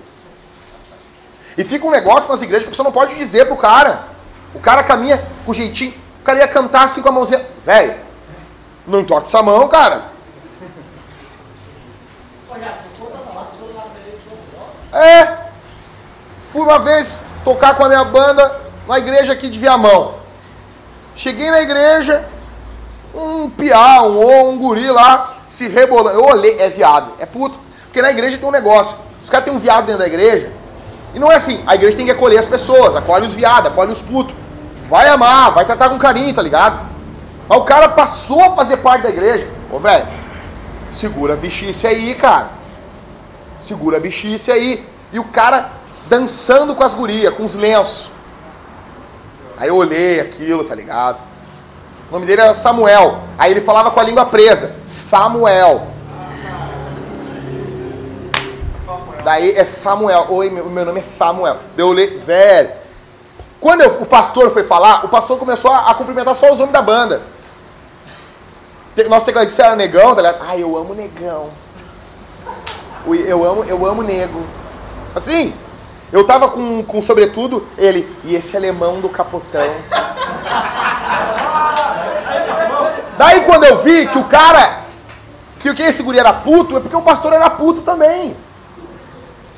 E fica um negócio nas igrejas que a pessoa não pode dizer pro cara. O cara caminha com jeitinho. O cara ia cantar assim com a mãozinha. Velho, não entorta essa mão, cara. É. Fui uma vez tocar com a minha banda na igreja aqui de Viamão. Cheguei na igreja, um piá, um um guri lá, se rebolando. Eu olhei, é viado, é puto. Porque na igreja tem um negócio. Os caras têm um viado dentro da igreja. E não é assim, a igreja tem que acolher as pessoas, acolhe os viados, acolhe os putos. Vai amar, vai tratar com carinho, tá ligado? Mas o cara passou a fazer parte da igreja. Ô, velho, segura a bichice aí, cara. Segura a bichice aí. E o cara dançando com as gurias, com os lenços. Aí eu olhei aquilo, tá ligado? O nome dele era Samuel. Aí ele falava com a língua presa. Samuel. Daí é Samuel. Oi, meu, meu nome é Samuel. Eu olhei, velho. Quando eu, o pastor foi falar, o pastor começou a, a cumprimentar só os homens da banda. Nosso tecladista era negão, tá ligado? Ai, eu amo negão. Eu amo, eu amo nego. Assim, eu tava com, com sobretudo, ele, e esse alemão do capotão. Daí quando eu vi que o cara, que o que esse guri era puto, é porque o pastor era puto também.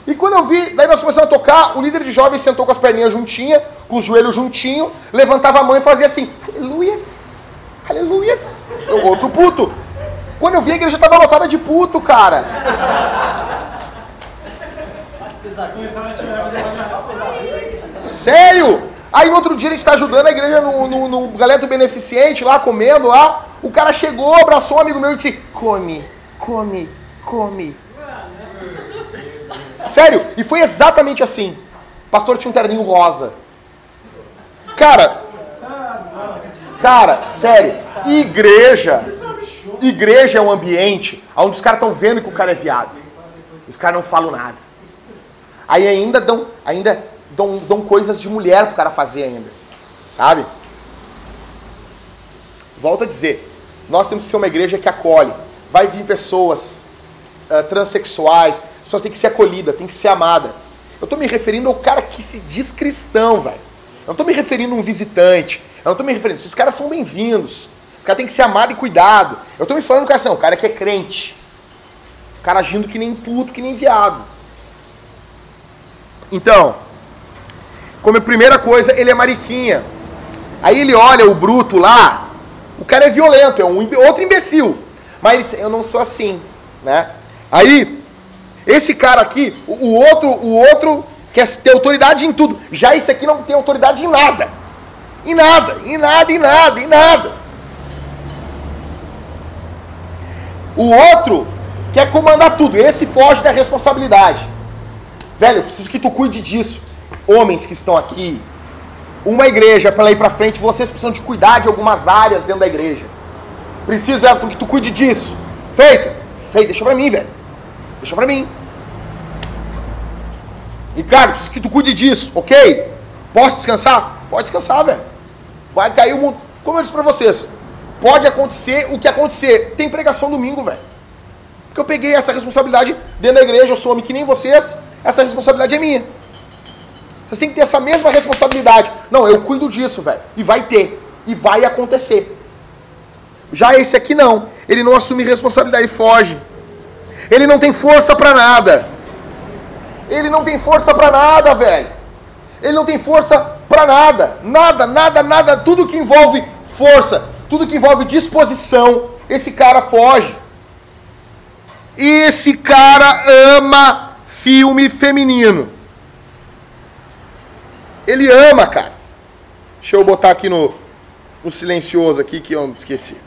E quando eu vi, daí nós começamos a tocar, o líder de jovens sentou com as perninhas juntinhas, com os joelhos juntinhos, levantava a mão e fazia assim, aleluias, aleluias. Outro puto. Quando eu vi a igreja estava lotada de puto, cara. Sério? Aí outro dia a gente está ajudando a igreja no, no, no galera do beneficente lá, comendo lá. O cara chegou, abraçou um amigo meu e disse: Come, come, come. Sério, e foi exatamente assim. pastor tinha um terninho rosa. Cara, cara, sério, igreja, igreja é um ambiente onde os caras estão vendo que o cara é viado. Os caras não falam nada. Aí ainda dão, ainda dão, dão coisas de mulher pro cara fazer ainda. Sabe? Volto a dizer, nós temos que ser uma igreja que acolhe. Vai vir pessoas uh, transexuais, as pessoas têm que ser acolhidas, têm que ser amadas. Eu estou me referindo ao cara que se diz cristão, velho. Eu não estou me referindo a um visitante. Eu não estou me referindo. Esses caras são bem-vindos. Os caras têm que ser amados e cuidado. Eu estou me falando do assim, o cara que é crente. O cara agindo que nem puto, que nem viado. Então, como primeira coisa, ele é mariquinha. Aí ele olha o bruto lá, o cara é violento, é um outro imbecil. Mas ele diz, eu não sou assim, né? Aí, esse cara aqui, o, o outro, o outro quer ter autoridade em tudo. Já esse aqui não tem autoridade em nada. Em nada, em nada, em nada, em nada. O outro quer comandar tudo. Esse foge da responsabilidade. Velho, eu preciso que tu cuide disso. Homens que estão aqui, uma igreja para ir para frente, vocês precisam de cuidar de algumas áreas dentro da igreja. Preciso, Everton, que tu cuide disso. Feito? Feito, deixa pra mim, velho. Deixa pra mim. Ricardo, preciso que tu cuide disso, ok? Posso descansar? Pode descansar, velho. Vai cair o mundo. Como eu disse pra vocês, pode acontecer o que acontecer. Tem pregação domingo, velho. Porque eu peguei essa responsabilidade dentro da igreja, eu sou homem que nem vocês, essa responsabilidade é minha. Você tem que ter essa mesma responsabilidade. Não, eu cuido disso, velho. E vai ter. E vai acontecer. Já esse aqui não. Ele não assume responsabilidade, ele foge. Ele não tem força para nada. Ele não tem força para nada, velho. Ele não tem força para nada. Nada, nada, nada. Tudo que envolve força, tudo que envolve disposição, esse cara foge. Esse cara ama filme feminino. Ele ama, cara. Deixa eu botar aqui no, no silencioso aqui que eu esqueci.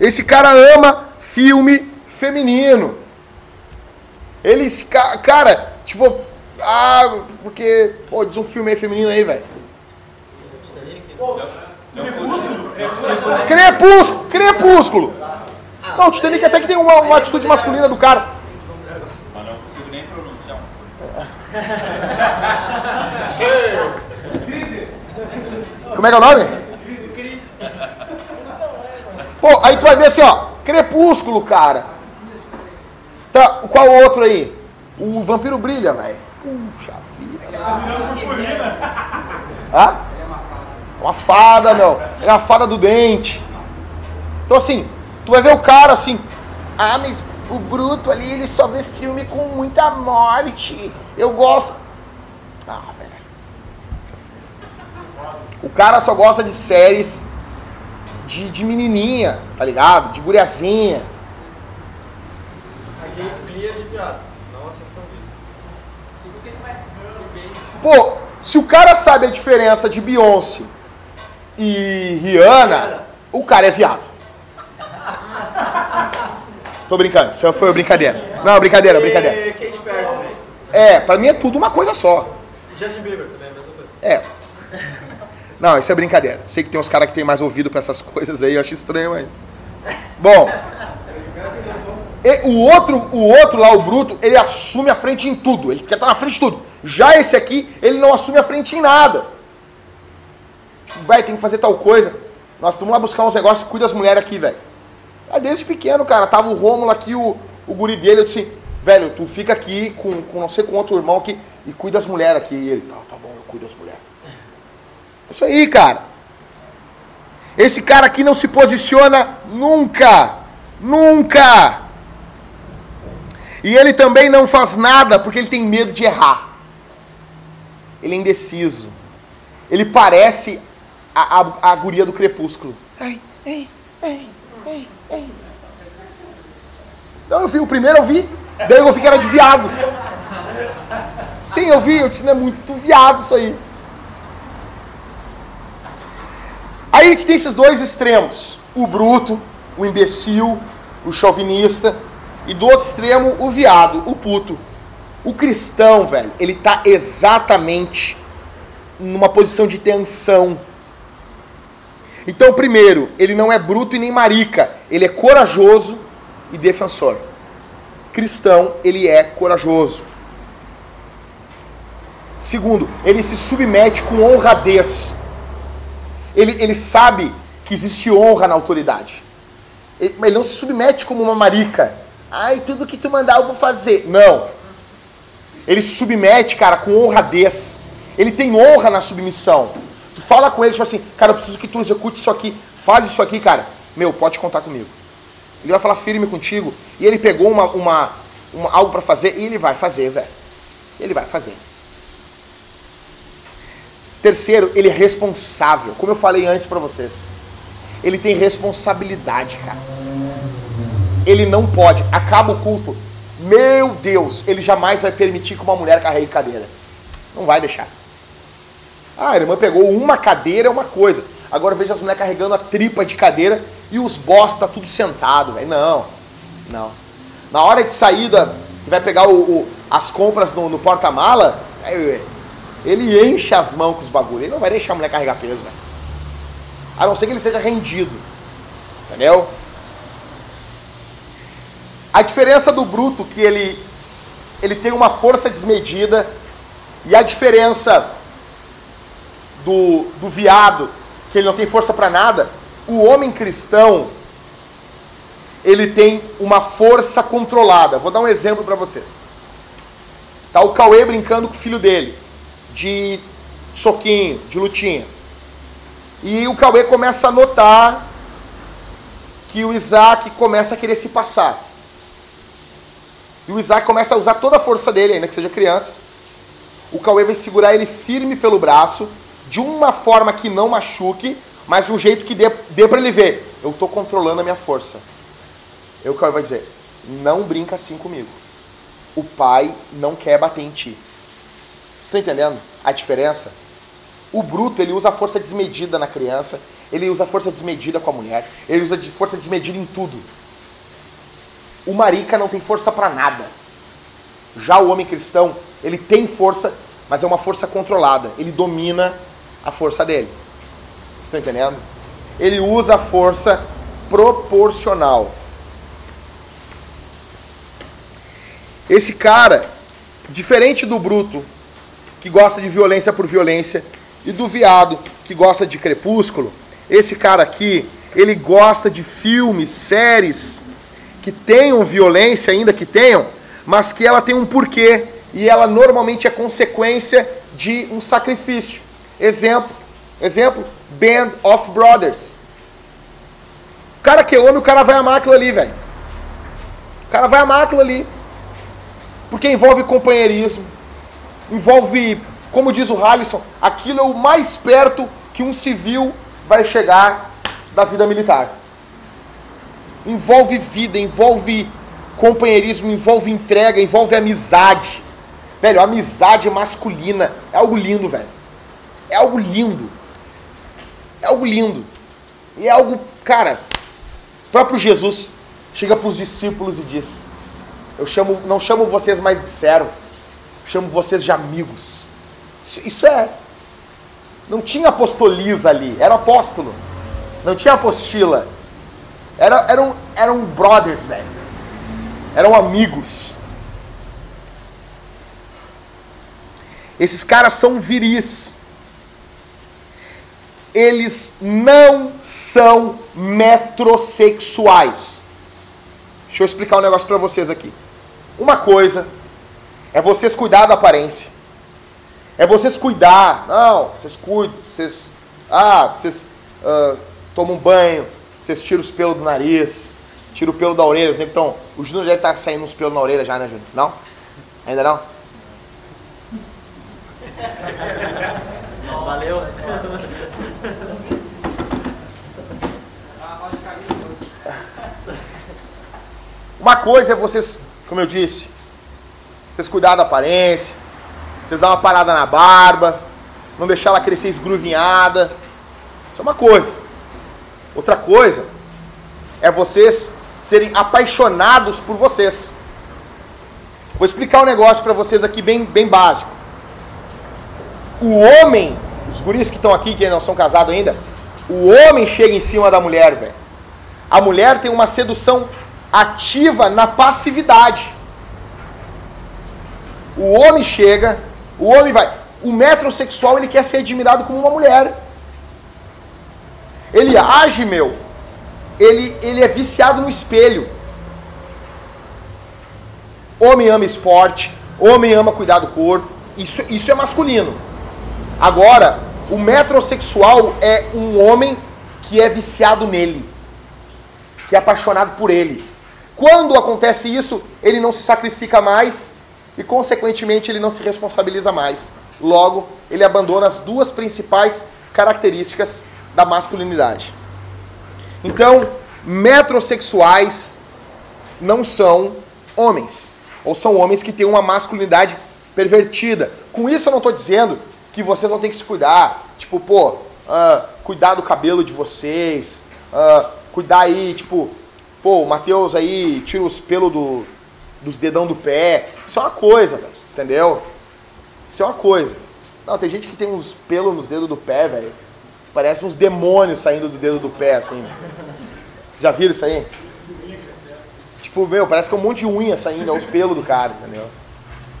Esse cara ama filme feminino. Ele, cara, tipo, ah, porque, pô, diz um filme aí feminino aí, velho. Crepúsculo, crepúsculo. Não, o Titanic até que tem uma, uma atitude masculina do cara. Mas não consigo nem pronunciar. Como é que é o nome? Pô, aí tu vai ver assim, ó. Crepúsculo, cara. Tá, qual outro aí? O Vampiro Brilha, velho. Puxa vida. Hã? Uma fada, meu. É a fada do dente. Então assim, tu vai ver o cara assim. Ah, mas o Bruto ali, ele só vê filme com muita morte. Eu gosto. Ah, velho. O cara só gosta de séries de, de menininha, tá ligado? De guriazinha. Guia de viado. Não assistam vídeo. Pô, se o cara sabe a diferença de Beyoncé e Rihanna, o cara é viado. Tô brincando, isso foi brincadeira. Não, brincadeira, brincadeira. É, pra mim é tudo uma coisa só. Justin Bieber também, mesma coisa. É. Não, isso é brincadeira. Sei que tem uns caras que tem mais ouvido pra essas coisas aí, eu acho estranho, mas. Bom. o outro, o outro lá, o Bruto, ele assume a frente em tudo. Ele quer estar na frente de tudo. Já esse aqui, ele não assume a frente em nada. Tipo, velho, tem que fazer tal coisa. Nós estamos lá buscar uns negócios, cuida das mulheres aqui, velho. É desde pequeno, cara. Tava o Rômulo aqui, o, o guri dele, eu disse, velho, tu fica aqui com, com não sei com outro irmão aqui e cuida das mulheres aqui. E ele, tá, tá bom, eu cuido das mulheres. Isso aí, cara. Esse cara aqui não se posiciona nunca. Nunca. E ele também não faz nada porque ele tem medo de errar. Ele é indeciso. Ele parece a, a, a guria do crepúsculo. Ai, ai, ai, ai, ai. Não, eu vi, o primeiro eu vi, daí eu vi que era de viado. Sim, eu vi, eu disse, não é muito viado isso aí. Aí a gente tem esses dois extremos: o bruto, o imbecil, o chauvinista, e do outro extremo, o viado, o puto. O cristão, velho, ele tá exatamente numa posição de tensão. Então, primeiro, ele não é bruto e nem marica, ele é corajoso e defensor. Cristão, ele é corajoso. Segundo, ele se submete com honradez. Ele, ele sabe que existe honra na autoridade. Ele, ele não se submete como uma marica. Ai, tudo que tu mandar eu vou fazer. Não. Ele se submete, cara, com honradez. Ele tem honra na submissão. Tu fala com ele, tipo assim, cara, eu preciso que tu execute isso aqui. Faz isso aqui, cara. Meu, pode contar comigo. Ele vai falar firme contigo. E ele pegou uma, uma, uma algo para fazer e ele vai fazer, velho. Ele vai fazer. Terceiro, ele é responsável. Como eu falei antes para vocês. Ele tem responsabilidade, cara. Ele não pode. Acaba o culto. Meu Deus, ele jamais vai permitir que uma mulher carregue cadeira. Não vai deixar. Ah, a irmã pegou uma cadeira, é uma coisa. Agora veja as mulheres carregando a tripa de cadeira e os bosta tudo sentado, velho. Não, não. Na hora de saída, que vai pegar o, o, as compras no, no porta-mala, ele enche as mãos com os bagulhos. Ele não vai deixar a mulher carregar peso, velho. A não ser que ele seja rendido. Entendeu? A diferença do bruto que ele ele tem uma força desmedida e a diferença do, do viado que ele não tem força para nada, o homem cristão ele tem uma força controlada. Vou dar um exemplo para vocês. Tá o Cauê brincando com o filho dele de soquinho, de lutinha. E o Cauê começa a notar que o Isaac começa a querer se passar. E o Isaac começa a usar toda a força dele, ainda que seja criança. O Cauê vai segurar ele firme pelo braço, de uma forma que não machuque, mas de um jeito que dê, dê para ele ver. Eu estou controlando a minha força. E o Cauê vai dizer: Não brinca assim comigo. O pai não quer bater em ti. Você está entendendo a diferença? O bruto, ele usa força desmedida na criança, ele usa força desmedida com a mulher, ele usa força desmedida em tudo. O marica não tem força para nada. Já o homem cristão, ele tem força, mas é uma força controlada. Ele domina a força dele. Está entendendo? Ele usa a força proporcional. Esse cara, diferente do bruto, que gosta de violência por violência, e do viado, que gosta de crepúsculo. Esse cara aqui, ele gosta de filmes, séries que tenham violência, ainda que tenham, mas que ela tem um porquê e ela normalmente é consequência de um sacrifício. Exemplo, exemplo, Band of Brothers. O cara que é homem, o cara vai amar aquilo ali, velho. O cara vai amar aquilo ali. Porque envolve companheirismo, envolve, como diz o Halisson, aquilo é o mais perto que um civil vai chegar da vida militar. Envolve vida, envolve companheirismo, envolve entrega, envolve amizade. Velho, amizade masculina é algo lindo, velho. É algo lindo. É algo lindo. E é algo, cara, o próprio Jesus chega para os discípulos e diz: Eu chamo, não chamo vocês mais de servo, chamo vocês de amigos. Isso, isso é. Não tinha apostoliza ali, era apóstolo. Não tinha apostila. Era, eram, eram brothers, velho. Eram amigos. Esses caras são viris. Eles não são metrosexuais. Deixa eu explicar um negócio para vocês aqui. Uma coisa é vocês cuidar da aparência. É vocês cuidar. Não, vocês cuidam. Vocês. Ah, vocês uh, tomam um banho. Vocês tiram os pelos do nariz. Tiram o pelo da orelha. Então, o Júnior deve estar saindo uns pelos na orelha já, né, Júnior? Não? Ainda não? Valeu. Uma coisa é vocês, como eu disse, vocês cuidar da aparência, vocês dar uma parada na barba, não deixar ela crescer esgruvinhada. Isso é uma coisa. Outra coisa é vocês serem apaixonados por vocês. Vou explicar um negócio para vocês aqui bem, bem básico. O homem, os guris que estão aqui, que não são casados ainda, o homem chega em cima da mulher, velho. A mulher tem uma sedução ativa na passividade. O homem chega, o homem vai. O metrosexual ele quer ser admirado como uma mulher. Ele age, meu. Ele, ele é viciado no espelho. Homem ama esporte, homem ama cuidar do corpo. Isso, isso é masculino. Agora, o metrosexual é um homem que é viciado nele, que é apaixonado por ele. Quando acontece isso, ele não se sacrifica mais e, consequentemente, ele não se responsabiliza mais. Logo, ele abandona as duas principais características da masculinidade. Então, metrosexuais não são homens, ou são homens que têm uma masculinidade pervertida. Com isso, eu não estou dizendo que vocês vão ter que se cuidar. Tipo, pô, uh, cuidar do cabelo de vocês, uh, cuidar aí, tipo, pô, o Matheus aí tira os pelos do, dos dedão do pé. Isso é uma coisa, velho, entendeu? Isso é uma coisa. Não, tem gente que tem uns pelos nos dedos do pé, velho. Parece uns demônios saindo do dedo do pé, assim. Já viram isso aí? Tipo, meu, parece que é um monte de unha saindo, é os pelos do cara, entendeu?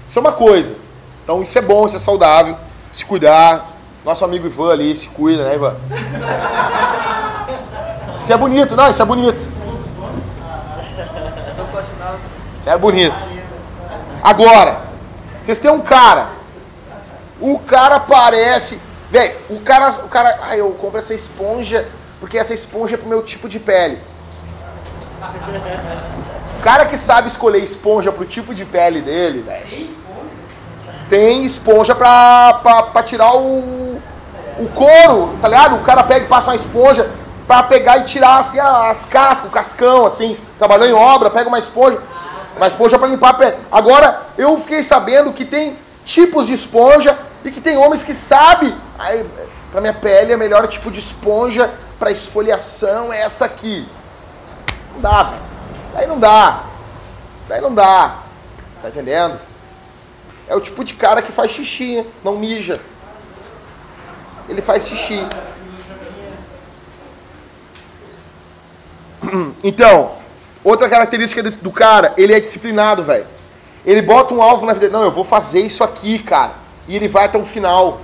Isso é uma coisa. Então isso é bom, isso é saudável. Se cuidar. Nosso amigo Ivan ali se cuida, né, Ivan? Isso é bonito, não, isso é bonito. Isso é bonito. Agora, vocês têm um cara. O cara parece. Velho, o cara. O cara. Ai, eu compro essa esponja porque essa esponja é pro meu tipo de pele. O cara que sabe escolher esponja pro tipo de pele dele, velho tem esponja pra, pra, pra tirar o, o couro, tá ligado? O cara pega e passa uma esponja pra pegar e tirar assim as cascas, o cascão, assim, trabalhou em obra, pega uma esponja, uma esponja para limpar a pele. Agora, eu fiquei sabendo que tem tipos de esponja e que tem homens que sabem, para minha pele, a melhor tipo de esponja para esfoliação é essa aqui. Não dá, velho. Daí não dá. Daí não dá. Tá entendendo? É o tipo de cara que faz xixi, não mija. Ele faz xixi. Então, outra característica do cara, ele é disciplinado, velho. Ele bota um alvo na vida. Não, eu vou fazer isso aqui, cara. E ele vai até o final.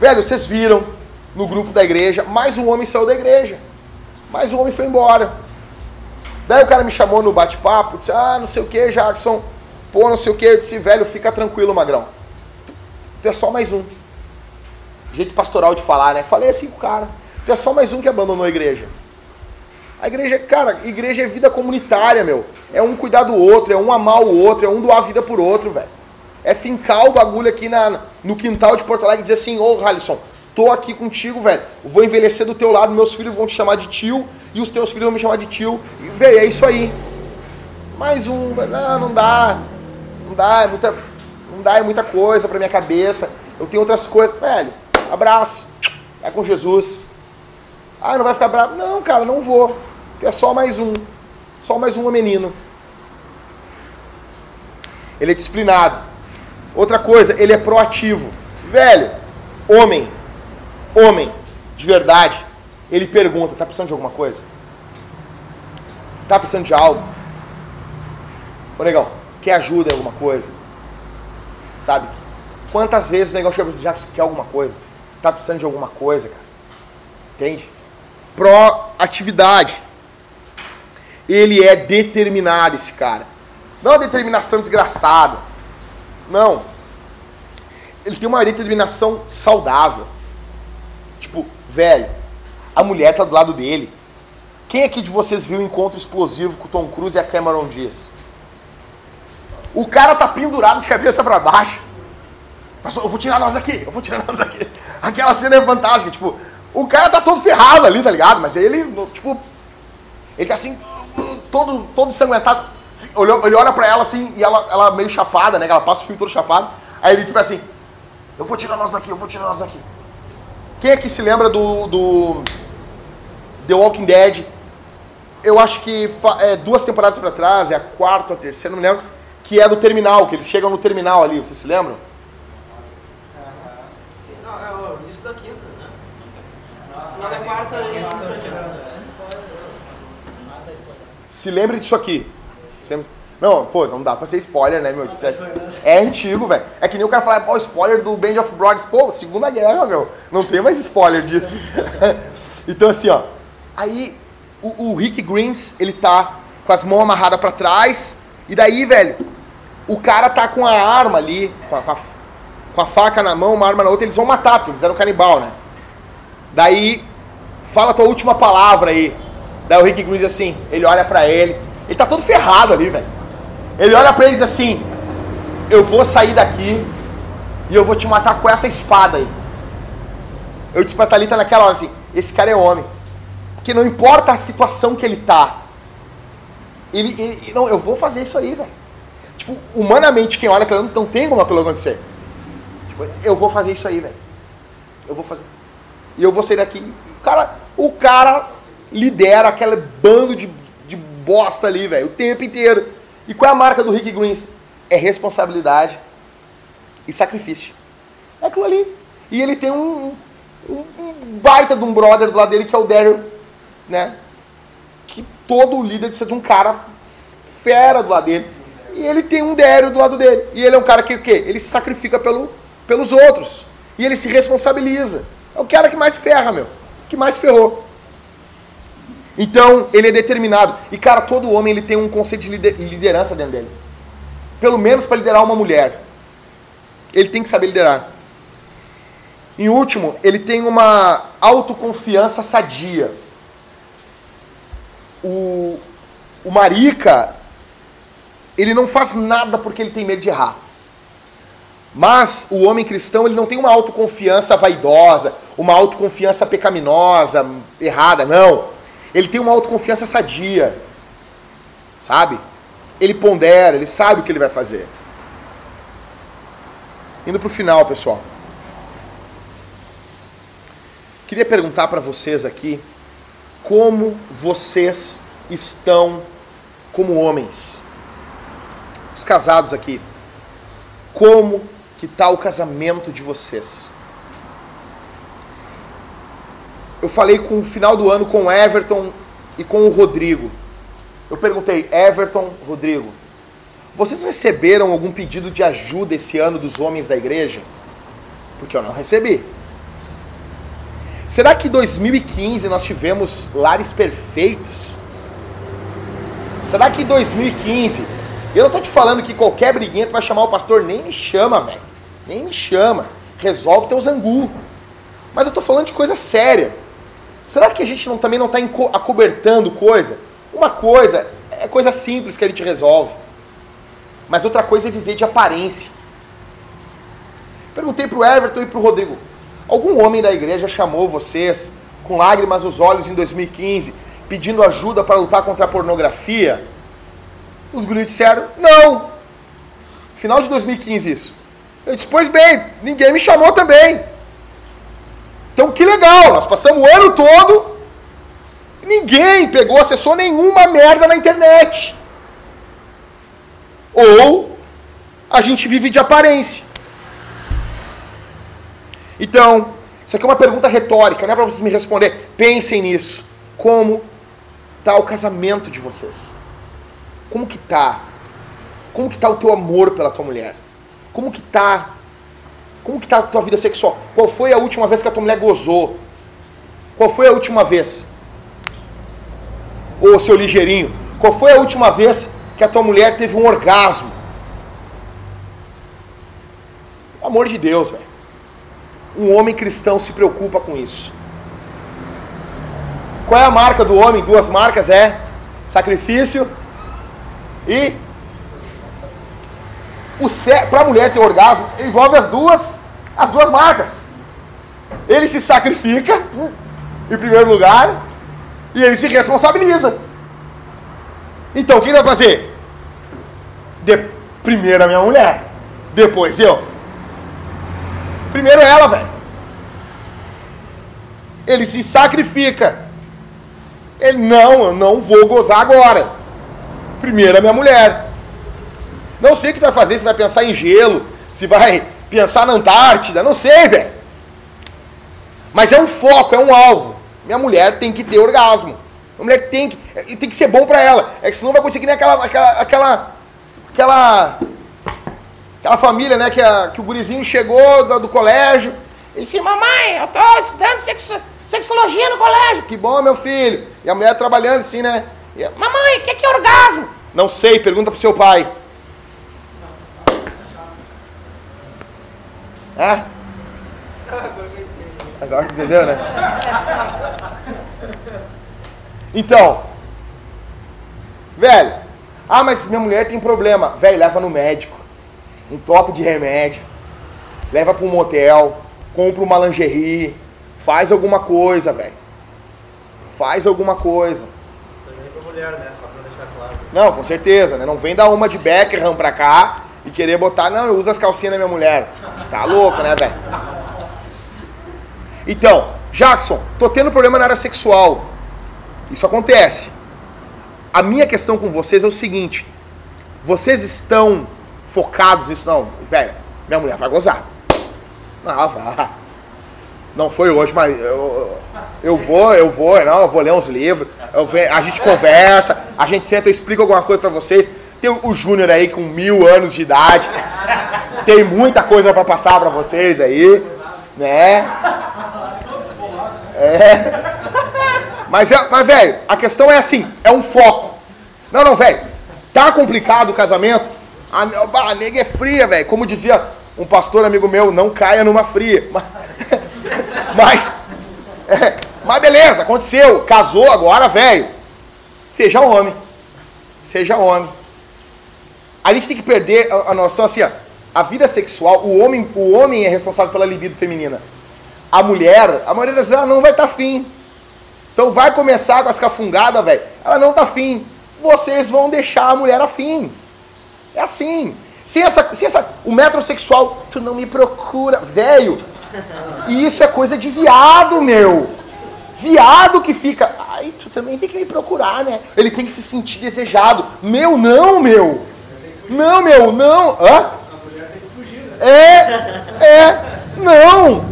Velho, vocês viram no grupo da igreja, mais um homem saiu da igreja. Mais um homem foi embora. Daí o cara me chamou no bate-papo, disse: Ah, não sei o que, Jackson pô, não sei o que, eu disse, velho, fica tranquilo, Magrão. Tu é só mais um. Jeito pastoral de falar, né? Falei assim com o cara. Tu é só mais um que abandonou a igreja. A igreja, cara, igreja é vida comunitária, meu. É um cuidar do outro, é um amar o outro, é um doar a vida por outro, velho. É fincar o bagulho aqui na, no quintal de Porto Alegre e dizer assim, ô oh, tô aqui contigo, velho. Vou envelhecer do teu lado, meus filhos vão te chamar de tio e os teus filhos vão me chamar de tio. E, velho, é isso aí. Mais um, não, não dá. Não dá, é muita, não dá, é muita coisa pra minha cabeça. Eu tenho outras coisas. Velho, abraço. Vai com Jesus. Ah, não vai ficar bravo? Não, cara, não vou. É só mais um. Só mais um menino. Ele é disciplinado. Outra coisa, ele é proativo. Velho, homem, homem, de verdade, ele pergunta, tá precisando de alguma coisa? Tá precisando de algo? Ô, legal, quer ajuda em alguma coisa. Sabe? Quantas vezes o negócio chega já quer alguma coisa? Tá precisando de alguma coisa, cara. Entende? Proatividade. Ele é determinado, esse cara. Não é uma determinação desgraçada. Não. Ele tem uma determinação saudável. Tipo, velho, a mulher tá do lado dele. Quem aqui de vocês viu o encontro explosivo com o Tom Cruise e a Cameron Diaz? O cara tá pendurado de cabeça para baixo. Eu vou tirar nós aqui, eu vou tirar nós aqui. Aquela cena é fantástica, tipo, o cara tá todo ferrado ali, tá ligado? Mas ele, tipo, ele tá assim, todo, todo ensanguentado. Ele olha pra ela assim, e ela, ela meio chapada, né? Ela passa o fio todo chapado. Aí ele diz assim, eu vou tirar nós daqui, eu vou tirar nós daqui. Quem é que se lembra do, do The Walking Dead? Eu acho que é, duas temporadas para trás, é a quarta ou a terceira, não me lembro que é do terminal, que eles chegam no terminal ali, vocês se lembram? Sim, não, é o início da quinta, né? Final da quarta e início da quinta. Se lembre disso aqui. Sempre- Não, pô, não dá pra ser spoiler, né, meu? É, é antigo, velho. É que nem o cara falar, pô, spoiler do Band of Brothers. Pô, Segunda Guerra, meu. Não tem mais spoiler disso. então, assim, ó. Aí, o, o Rick Greens, ele tá com as mãos amarradas pra trás. E daí, velho, o cara tá com a arma ali, com a, com a, com a faca na mão, uma arma na outra. Eles vão matar, porque eles eram canibal, né? Daí, fala a tua última palavra aí. Daí o Rick Greens assim, ele olha pra ele, ele tá todo ferrado ali, velho. Ele olha pra ele e diz assim: Eu vou sair daqui e eu vou te matar com essa espada aí. Eu disse pra Thalita naquela hora assim: Esse cara é homem. Porque não importa a situação que ele tá. Ele, ele- não, eu vou fazer isso aí, velho. Tipo, humanamente, quem olha aquilo, não, tem como aquilo acontecer. Tipo, eu vou fazer isso aí, velho. Eu vou fazer. E eu vou sair daqui. O cara, o cara lidera aquele bando de, de bosta ali, velho, o tempo inteiro. E qual é a marca do Rick Greens? É responsabilidade e sacrifício. É aquilo ali. E ele tem um, um, um baita de um brother do lado dele que é o Daryl, né? Que todo líder precisa de um cara fera do lado dele. E ele tem um Daryl do lado dele. E ele é um cara que o quê? Ele se sacrifica pelo, pelos outros. E ele se responsabiliza. É o cara que mais ferra, meu. Que mais ferrou. Então, ele é determinado. E, cara, todo homem ele tem um conceito de lider- liderança dentro dele. Pelo menos para liderar uma mulher. Ele tem que saber liderar. Em último, ele tem uma autoconfiança sadia. O, o marica, ele não faz nada porque ele tem medo de errar. Mas o homem cristão, ele não tem uma autoconfiança vaidosa, uma autoconfiança pecaminosa, errada, não. Ele tem uma autoconfiança sadia. Sabe? Ele pondera, ele sabe o que ele vai fazer. Indo pro final, pessoal. Queria perguntar para vocês aqui como vocês estão como homens. Os casados aqui. Como que tá o casamento de vocês? Eu falei com o final do ano com o Everton e com o Rodrigo. Eu perguntei, Everton, Rodrigo, vocês receberam algum pedido de ajuda esse ano dos homens da igreja? Porque eu não recebi. Será que em 2015 nós tivemos lares perfeitos? Será que em 2015 eu não tô te falando que qualquer briguinha tu vai chamar o pastor, nem me chama, velho. Nem me chama. Resolve teus angu. Mas eu tô falando de coisa séria. Será que a gente não, também não está acobertando coisa? Uma coisa é coisa simples que a gente resolve. Mas outra coisa é viver de aparência. Perguntei pro Everton e pro Rodrigo. Algum homem da igreja chamou vocês com lágrimas nos olhos em 2015, pedindo ajuda para lutar contra a pornografia? Os guris disseram, não. Final de 2015 isso. Eu disse, pois bem, ninguém me chamou também. Então que legal, nós passamos o ano todo, ninguém pegou, acessou nenhuma merda na internet. Ou a gente vive de aparência. Então, isso aqui é uma pergunta retórica, não é para vocês me responder. Pensem nisso. Como está o casamento de vocês? Como que tá? Como que tá o teu amor pela tua mulher? Como que tá? Como que tá a tua vida sexual? Qual foi a última vez que a tua mulher gozou? Qual foi a última vez? Ô, seu ligeirinho, qual foi a última vez que a tua mulher teve um orgasmo? Pelo amor de Deus, velho. Um homem cristão se preocupa com isso. Qual é a marca do homem? Duas marcas é sacrifício e para a mulher ter orgasmo envolve as duas, as duas marcas. Ele se sacrifica em primeiro lugar e ele se responsabiliza. Então, o que ele vai fazer? De, primeiro a minha mulher, depois eu. Primeiro ela, velho. Ele se sacrifica. Ele, não, eu não vou gozar agora. Primeiro a minha mulher. Não sei o que tu vai fazer, se vai pensar em gelo, se vai pensar na Antártida, não sei, velho. Mas é um foco, é um alvo. Minha mulher tem que ter orgasmo. A mulher tem que, tem que ser bom para ela. É que senão vai que nem aquela, aquela, aquela, aquela, aquela família, né, que, a, que o gurizinho chegou do, do colégio e disse, mamãe, eu tô estudando sexo, sexologia no colégio. Que bom, meu filho. E a mulher trabalhando assim, né? E, mamãe, o que, que é orgasmo? Não sei, pergunta pro seu pai. É? Agora entendeu, né? Então, velho, ah, mas minha mulher tem problema. Velho, leva no médico. Um top de remédio. Leva para um motel. Compra uma lingerie. Faz alguma coisa, velho. Faz alguma coisa. Mulher, né? Só pra deixar claro. Não, com certeza, né? Não vem dar uma de Beckham pra cá e querer botar, não, eu uso as calcinhas da minha mulher. Tá louco, né, velho? Então, Jackson, tô tendo problema na área sexual. Isso acontece. A minha questão com vocês é o seguinte: vocês estão focados nisso? Não, velho, minha mulher vai gozar. Não, vai. Não foi hoje, mas eu, eu vou, eu vou, não, eu vou ler uns livros, eu a gente conversa, a gente senta, eu explico alguma coisa pra vocês. Tem o- Júnior aí com mil anos de idade, tem muita coisa pra passar pra vocês aí, né? É. Mas, é, mas velho, a questão é assim, é um foco. Não, não, velho, tá complicado o casamento? A, a, a nega é fria, velho. Como dizia um pastor amigo meu, não caia numa fria. Mas, é, mas beleza, aconteceu, casou agora, velho. Seja homem. Seja homem. A gente tem que perder a, a noção assim, ó. A vida sexual, o homem, o homem é responsável pela libido feminina. A mulher, a maioria das vezes ela não vai estar tá afim. Então vai começar com as cafungadas, velho. Ela não tá afim. Vocês vão deixar a mulher afim. É assim. Sem essa, sem essa, o metrosexual, tu não me procura, velho. E isso é coisa de viado, meu. Viado que fica, ai, tu também tem que me procurar, né? Ele tem que se sentir desejado. Meu, não, meu. Não, meu, não. Hã? É, é, não.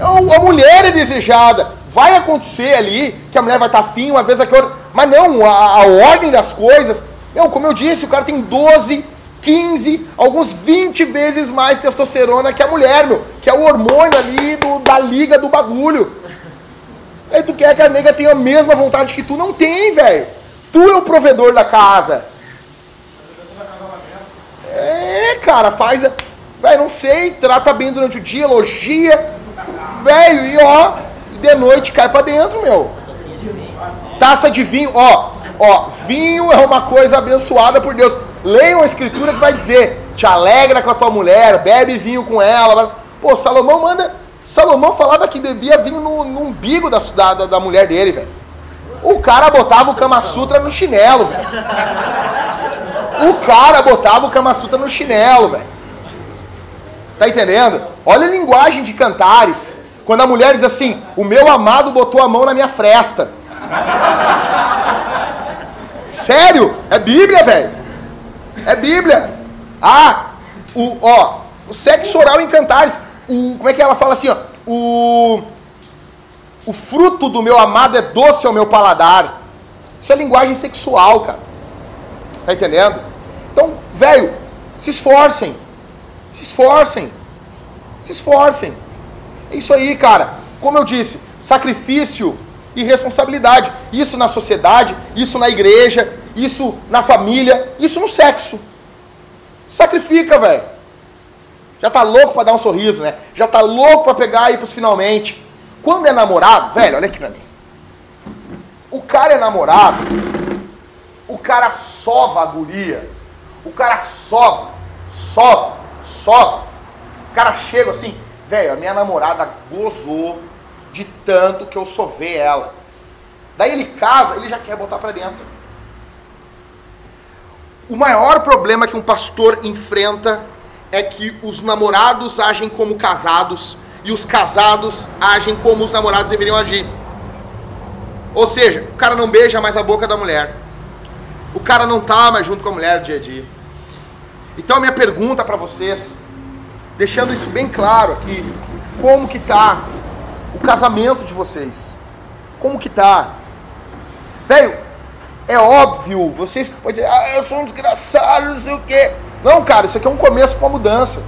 A mulher é desejada. Vai acontecer ali que a mulher vai estar afim uma vez aqui outra. Mas não, a, a ordem das coisas. Meu, como eu disse, o cara tem 12, 15, alguns 20 vezes mais testosterona que a mulher, meu. Que é o hormônio ali do, da liga do bagulho. Aí tu quer que a nega tenha a mesma vontade que tu? Não tem, velho. Tu é o provedor da casa. É, cara, faz. Velho, não sei, trata bem durante o dia, elogia. Velho, e ó, de noite cai pra dentro, meu. Taça de vinho, ó, ó, vinho é uma coisa abençoada por Deus. Leiam a escritura que vai dizer: te alegra com a tua mulher, bebe vinho com ela. Pô, Salomão manda. Salomão falava que bebia vinho no, no umbigo da, da, da mulher dele, velho. O cara botava o Kama Sutra no chinelo, velho. O cara botava o Kama Sutra no chinelo, velho. Tá entendendo? Olha a linguagem de cantares. Quando a mulher diz assim: O meu amado botou a mão na minha fresta. Sério? É Bíblia, velho. É Bíblia. Ah, o, ó, o sexo oral em cantares. O, como é que ela fala assim, ó? O, o fruto do meu amado é doce ao meu paladar. Isso é linguagem sexual, cara. Tá entendendo? Então, velho, se esforcem. Se esforcem. Se esforcem. É isso aí, cara. Como eu disse, sacrifício e responsabilidade. Isso na sociedade, isso na igreja, isso na família, isso no sexo. Sacrifica, velho. Já tá louco pra dar um sorriso, né? Já tá louco pra pegar e ir pros finalmente. Quando é namorado, velho, olha aqui pra mim. O cara é namorado, o cara sova a guria. O cara sova, sova, sova. Os caras chegam assim, velho, a minha namorada gozou de tanto que eu sovei ela. Daí ele casa, ele já quer botar pra dentro. O maior problema que um pastor enfrenta é que os namorados agem como casados e os casados agem como os namorados deveriam agir. Ou seja, o cara não beija mais a boca da mulher. O cara não tá mais junto com a mulher dia a dia. Então a minha pergunta para vocês, deixando isso bem claro aqui, como que tá o casamento de vocês? Como que tá? Velho, é óbvio, vocês podem dizer, ah, eu sou um desgraçado, não sei o quê. Não, cara, isso aqui é um começo para mudança.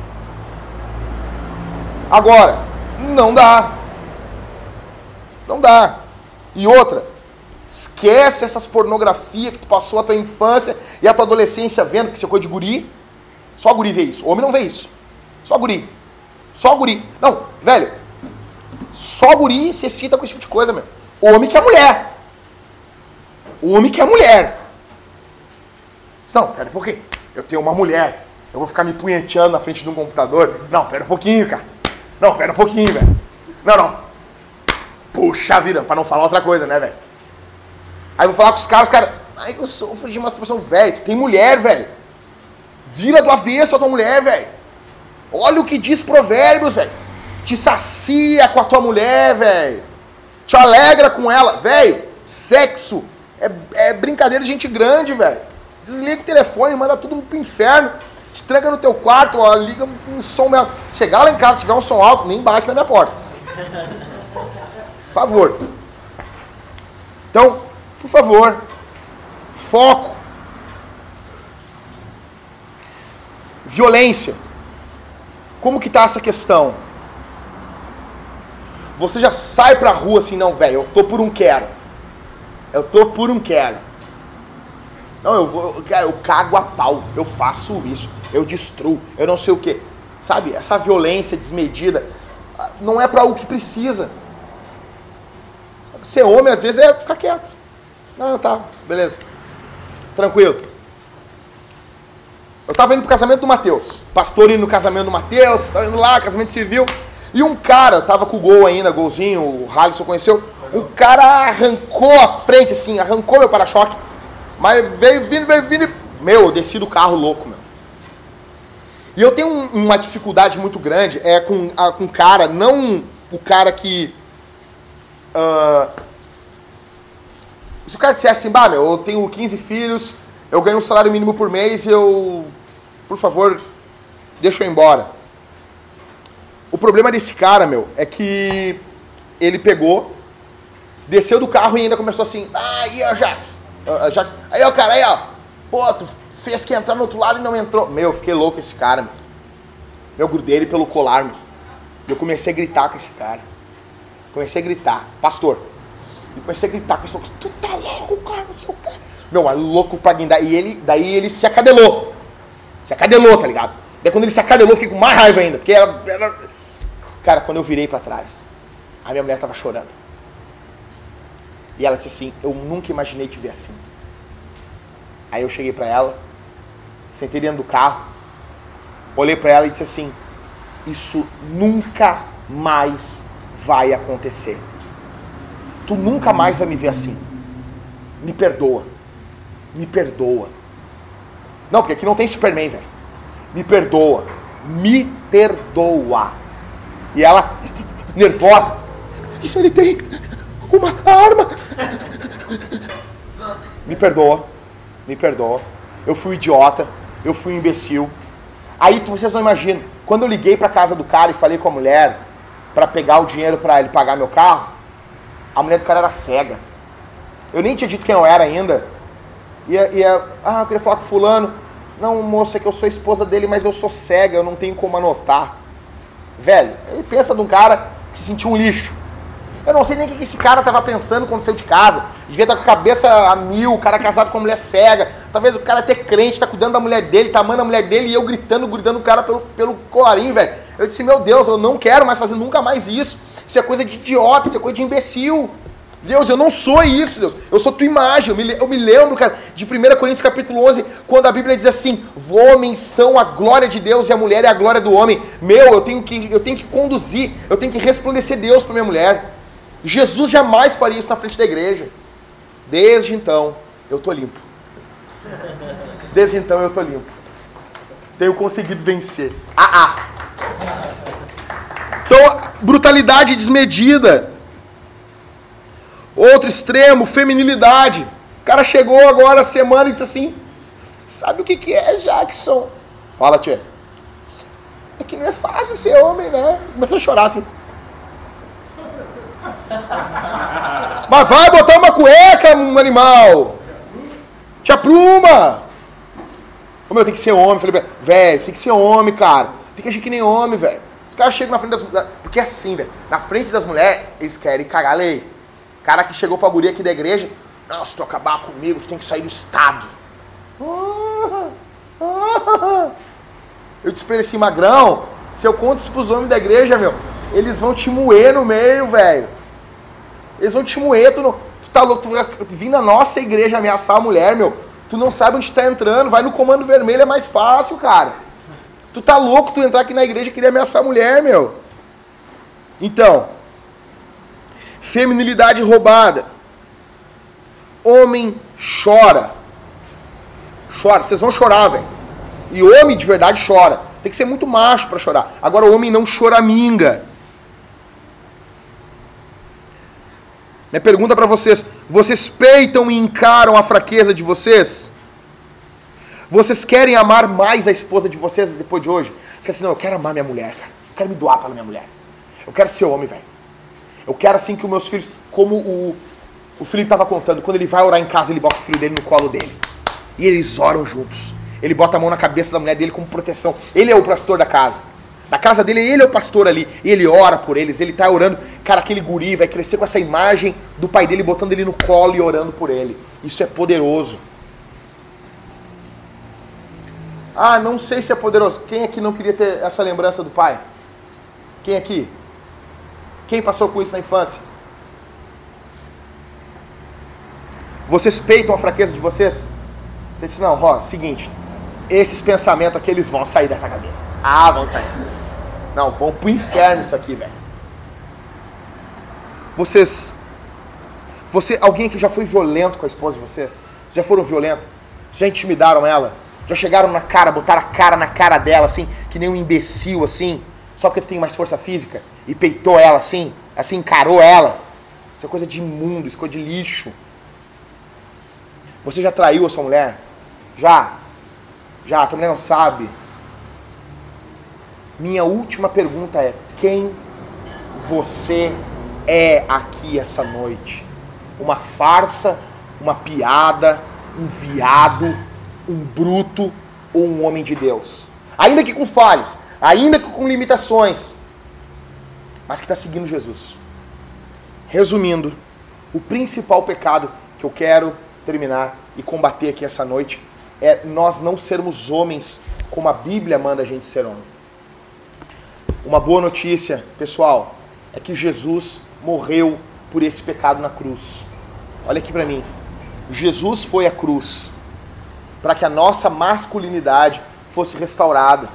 Agora, não dá. Não dá. E outra, esquece essas pornografias que tu passou a tua infância e a tua adolescência vendo que você é coisa de guri. Só guri vê isso. Homem não vê isso. Só guri. Só guri. Não, velho. Só guri se excita com esse tipo de coisa, meu. Homem que é mulher. Homem que é mulher. Não, pera um pouquinho. Eu tenho uma mulher. Eu vou ficar me punheteando na frente de um computador. Não, pera um pouquinho, cara. Não, pera um pouquinho, velho. Não, não. Puxa vida, pra não falar outra coisa, né, velho? Aí vou falar com os caras, cara. Ai, eu sofro de masturbação, velho. Tu tem mulher, velho. Vira do avesso a tua mulher, velho. Olha o que diz Provérbios, velho. Te sacia com a tua mulher, velho. Te alegra com ela, velho. Sexo é, é brincadeira de gente grande, velho. Desliga o telefone, manda tudo pro inferno. Te tranca no teu quarto, ó, liga um som. Se chegar lá em casa, tiver um som alto, nem bate na minha porta. Por favor. Então, por favor, foco. Violência. Como que tá essa questão? Você já sai pra rua assim, não, velho, eu tô por um quero. Eu tô por um quero. Não, eu vou, eu cago a pau, eu faço isso, eu destruo, eu não sei o que. Sabe, essa violência desmedida ah, não é para o que precisa. Ser homem às vezes é ficar quieto. Não, tá, beleza. Tranquilo. Eu tava indo pro casamento do Matheus. Pastor indo no casamento do Matheus, tava indo lá, casamento civil. E um cara, tava com o gol ainda, golzinho, o Halisson conheceu. O cara arrancou a frente, assim, arrancou meu para-choque. Mas veio vindo, veio vindo. Meu, eu desci do carro louco, meu. E eu tenho um, uma dificuldade muito grande é com, a, com cara, não o cara que. Uh, se o cara dissesse assim, bah, meu, eu tenho 15 filhos, eu ganho um salário mínimo por mês, eu. Por favor, deixa eu embora. O problema desse cara, meu, é que ele pegou, desceu do carro e ainda começou assim, ah, e aí, Jax? Uh, Jax, aí, ó, cara, aí, ó, pô, tu fez que entrar no outro lado e não entrou. Meu, eu fiquei louco esse cara, meu. Eu grudei ele pelo colar, meu. Eu comecei a gritar com esse cara. Comecei a gritar, pastor. E comecei a gritar com esse cara, tu tá louco, cara, não sei o quê. Meu, é louco pra guindar. E ele, daí ele se acadelou. Se acadelou, tá ligado? Daí quando ele se acadelou, eu fiquei com mais raiva ainda, porque era, era... Cara, quando eu virei para trás, a minha mulher tava chorando. E ela disse assim: Eu nunca imaginei te ver assim. Aí eu cheguei para ela, sentei dentro do carro, olhei para ela e disse assim: Isso nunca mais vai acontecer. Tu nunca mais vai me ver assim. Me perdoa. Me perdoa. Não, porque aqui não tem Superman, velho. Me perdoa. Me perdoa. E ela, nervosa. Isso ele tem uma arma. Me perdoa. Me perdoa. Eu fui idiota. Eu fui imbecil. Aí vocês não imaginam. Quando eu liguei para casa do cara e falei com a mulher para pegar o dinheiro para ele pagar meu carro, a mulher do cara era cega. Eu nem tinha dito quem eu era ainda. E, e ah, eu queria falar com fulano. Não, moça, é que eu sou esposa dele, mas eu sou cega, eu não tenho como anotar. Velho, ele pensa de um cara que se sentiu um lixo. Eu não sei nem o que esse cara tava pensando quando saiu de casa. Devia estar com a cabeça a mil, o cara casado com uma mulher cega. Talvez o cara até crente, tá cuidando da mulher dele, tá amando a mulher dele e eu gritando, gritando o cara pelo, pelo colarinho, velho. Eu disse, meu Deus, eu não quero mais fazer nunca mais isso. Isso é coisa de idiota, isso é coisa de imbecil. Deus, eu não sou isso, Deus. Eu sou tua imagem. Eu me, eu me lembro, cara, de 1 Coríntios capítulo 11, quando a Bíblia diz assim: homens são a glória de Deus e a mulher é a glória do homem. Meu, eu tenho que, eu tenho que conduzir, eu tenho que resplandecer Deus para minha mulher. Jesus jamais faria isso na frente da igreja. Desde então, eu tô limpo. Desde então, eu tô limpo. Tenho conseguido vencer. Ah, ah. Então, brutalidade desmedida. Outro extremo, feminilidade. O cara chegou agora semana e disse assim: Sabe o que, que é, Jackson? Fala, tia. É que não é fácil ser homem, né? Começou a chorar assim. Mas vai botar uma cueca, um animal. Te apruma. Ô meu, tem que ser homem. Falei, velho, tem que ser homem, cara. Tem que agir que nem homem, velho. Os caras chegam na frente das. Porque é assim, velho. Na frente das mulheres, eles querem cagar a lei. Cara que chegou pra guria aqui da igreja. Não, se tu acabar comigo, tu tem que sair do estado. Eu disse pra ele assim, magrão, se eu conto isso pros homens da igreja, meu, eles vão te moer no meio, velho. Eles vão te moer, tu, não, tu tá louco, tu vai vir na nossa igreja ameaçar a mulher, meu. Tu não sabe onde tá entrando, vai no comando vermelho, é mais fácil, cara. Tu tá louco tu entrar aqui na igreja e querer ameaçar a mulher, meu. Então, feminilidade roubada. Homem chora. Chora, vocês vão chorar, velho. E homem de verdade chora. Tem que ser muito macho para chorar. Agora o homem não choraminga. Minha pergunta para vocês: vocês peitam e encaram a fraqueza de vocês? Vocês querem amar mais a esposa de vocês depois de hoje? Você quer assim, não, eu quero amar minha mulher, cara. Eu quero me doar pela minha mulher. Eu quero ser homem, velho. Eu quero assim que os meus filhos, como o, o Felipe estava contando, quando ele vai orar em casa, ele bota o filho dele no colo dele. E eles oram juntos. Ele bota a mão na cabeça da mulher dele como proteção. Ele é o pastor da casa. Na casa dele, ele é o pastor ali. Ele ora por eles, ele tá orando. Cara, aquele guri vai crescer com essa imagem do pai dele botando ele no colo e orando por ele. Isso é poderoso. Ah, não sei se é poderoso. Quem aqui não queria ter essa lembrança do pai? Quem aqui? Quem passou com isso na infância? Vocês peitam a fraqueza de vocês? Você disse, não, ó, seguinte, esses pensamentos aqui, eles vão sair dessa cabeça. Ah, vão sair. Não, vão pro inferno isso aqui, velho. Vocês. Você, alguém que já foi violento com a esposa de vocês? Já foram violentos? Já intimidaram ela? Já chegaram na cara, botaram a cara na cara dela, assim, que nem um imbecil, assim, só porque tu tem mais força física? E peitou ela assim, assim, encarou ela? Isso é coisa de imundo, isso é coisa de lixo. Você já traiu a sua mulher? Já? Já, a tua mulher não sabe. Minha última pergunta é: quem você é aqui essa noite? Uma farsa, uma piada, um viado, um bruto ou um homem de Deus? Ainda que com falhas, ainda que com limitações, mas que está seguindo Jesus. Resumindo, o principal pecado que eu quero terminar e combater aqui essa noite é nós não sermos homens como a Bíblia manda a gente ser homem. Uma boa notícia, pessoal, é que Jesus morreu por esse pecado na cruz. Olha aqui para mim. Jesus foi à cruz para que a nossa masculinidade fosse restaurada.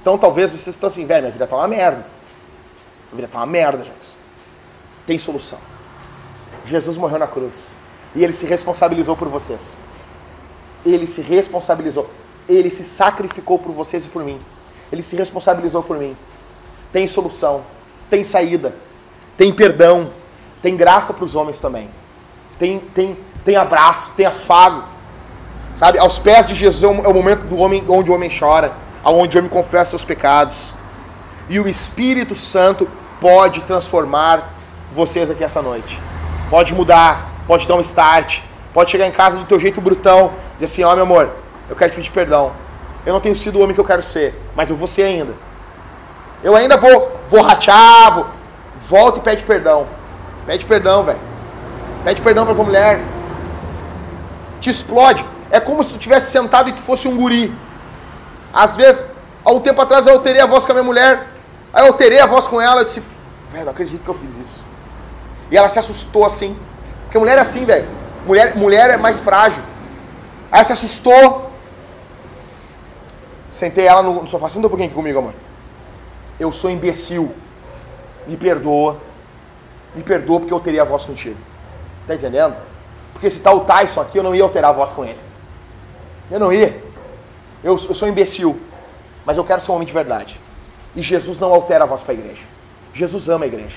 Então talvez vocês estão assim, velho, minha vida tá uma merda. Minha vida tá uma merda, gente. Tem solução. Jesus morreu na cruz. E ele se responsabilizou por vocês. Ele se responsabilizou. Ele se sacrificou por vocês e por mim. Ele se responsabilizou por mim. Tem solução, tem saída, tem perdão, tem graça para os homens também. Tem, tem, tem abraço, tem afago. Sabe? Aos pés de Jesus é o é momento do homem onde o homem chora, onde o homem confessa seus pecados. E o Espírito Santo pode transformar vocês aqui essa noite. Pode mudar, pode dar um start, pode chegar em casa do teu jeito brutão, dizer assim, ó oh, meu amor, eu quero te pedir perdão. Eu não tenho sido o homem que eu quero ser, mas eu vou ser ainda. Eu ainda vou, vou ratear, vou, volta e pede perdão. Pede perdão, velho. Pede perdão pra tua mulher. Te explode. É como se tu tivesse sentado e tu fosse um guri. Às vezes, há um tempo atrás eu alterei a voz com a minha mulher. Aí eu alterei a voz com ela e disse, velho, não acredito que eu fiz isso. E ela se assustou assim. Porque mulher é assim, velho. Mulher, mulher é mais frágil. Aí ela se assustou. Sentei ela no, no sofá. Senta um pouquinho aqui comigo, amor. Eu sou imbecil. Me perdoa. Me perdoa porque eu teria a voz contigo. Tá entendendo? Porque se tá o Tyson aqui, eu não ia alterar a voz com ele. Eu não ia. Eu, eu sou imbecil. Mas eu quero ser um homem de verdade. E Jesus não altera a voz para a igreja. Jesus ama a igreja.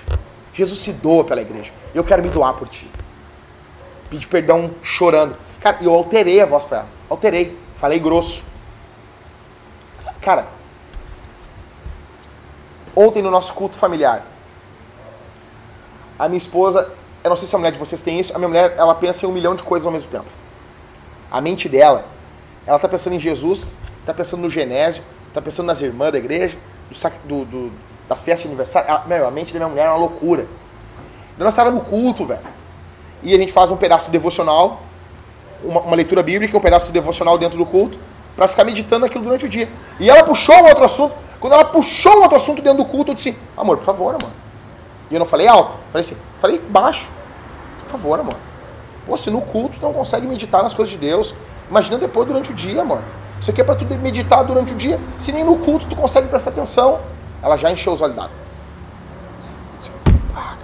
Jesus se doa pela igreja. Eu quero me doar por ti. Pedi perdão chorando. Cara, eu alterei a voz para ela. Alterei. Falei grosso. Cara, ontem no nosso culto familiar, a minha esposa, eu não sei se a mulher de vocês tem isso, a minha mulher, ela pensa em um milhão de coisas ao mesmo tempo. A mente dela, ela tá pensando em Jesus, tá pensando no Genésio, tá pensando nas irmãs da igreja, do, do, das festas de aniversário. Ela, meu, a mente da minha mulher é uma loucura. Nós estávamos no culto, velho. E a gente faz um pedaço devocional, uma, uma leitura bíblica, um pedaço devocional dentro do culto, para ficar meditando aquilo durante o dia. E ela puxou um outro assunto. Quando ela puxou um outro assunto dentro do culto, eu disse: Amor, por favor, amor. E eu não falei alto, falei assim, falei baixo. Por favor, amor. Pô, se no culto não consegue meditar nas coisas de Deus, imagina depois durante o dia, amor. Isso aqui é para tu meditar durante o dia. Se nem no culto tu consegue prestar atenção, ela já encheu os olhos d'água. Ah,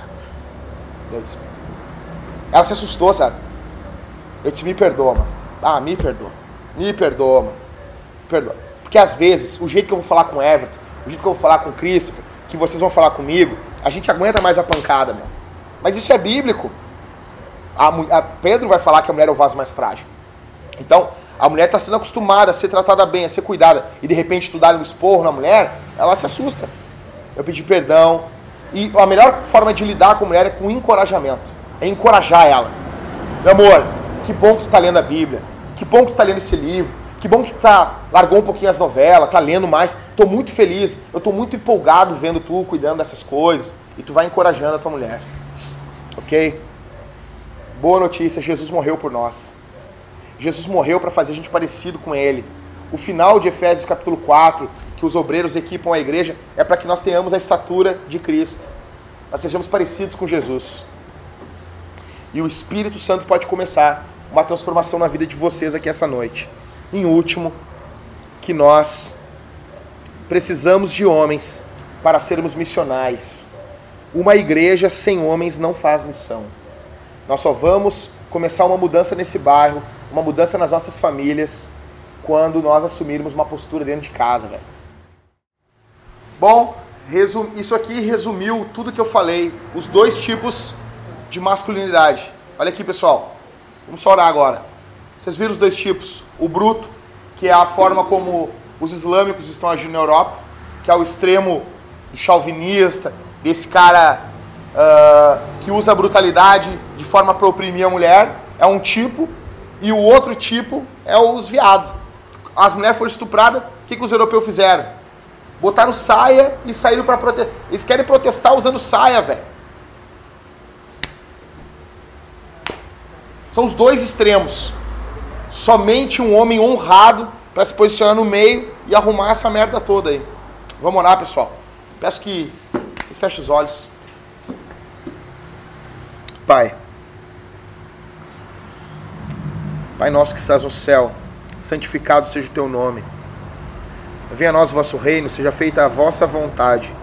ela se assustou, sabe? Eu disse, me perdoa, mano. Ah, me perdoa. Me perdoa, mano. Me perdoa. Porque às vezes, o jeito que eu vou falar com o Everton, o jeito que eu vou falar com o Christopher, que vocês vão falar comigo, a gente aguenta mais a pancada, meu. Mas isso é bíblico. A, a Pedro vai falar que a mulher é o vaso mais frágil. Então, a mulher está sendo acostumada a ser tratada bem, a ser cuidada, e de repente tu dá um esporro na mulher, ela se assusta. Eu pedi perdão. E a melhor forma de lidar com a mulher é com encorajamento. É encorajar ela. Meu amor, que bom que tu está lendo a Bíblia. Que bom que tu está lendo esse livro. Que bom que tu tá, largou um pouquinho as novelas, tá lendo mais. Tô muito feliz. Eu tô muito empolgado vendo tu cuidando dessas coisas. E tu vai encorajando a tua mulher. Ok? Boa notícia, Jesus morreu por nós. Jesus morreu para fazer a gente parecido com ele. O final de Efésios capítulo 4, que os obreiros equipam a igreja, é para que nós tenhamos a estatura de Cristo. Nós sejamos parecidos com Jesus. E o Espírito Santo pode começar uma transformação na vida de vocês aqui essa noite. Em último, que nós precisamos de homens para sermos missionais. Uma igreja sem homens não faz missão. Nós só vamos começar uma mudança nesse bairro, uma mudança nas nossas famílias, quando nós assumirmos uma postura dentro de casa, velho. Bom, isso aqui resumiu tudo que eu falei, os dois tipos de masculinidade. Olha aqui, pessoal. Vamos só orar agora. Vocês viram os dois tipos? O bruto, que é a forma como os islâmicos estão agindo na Europa, que é o extremo chauvinista, desse cara uh, que usa a brutalidade de forma para oprimir a mulher, é um tipo. E o outro tipo é os viados. As mulheres foram estupradas, o que, que os europeus fizeram? Botaram saia e saíram para protestar. Eles querem protestar usando saia, velho. São os dois extremos. Somente um homem honrado para se posicionar no meio e arrumar essa merda toda aí. Vamos orar, pessoal. Peço que vocês fechem os olhos. Pai. Pai nosso que estás no céu, santificado seja o teu nome. Venha a nós o vosso reino, seja feita a vossa vontade,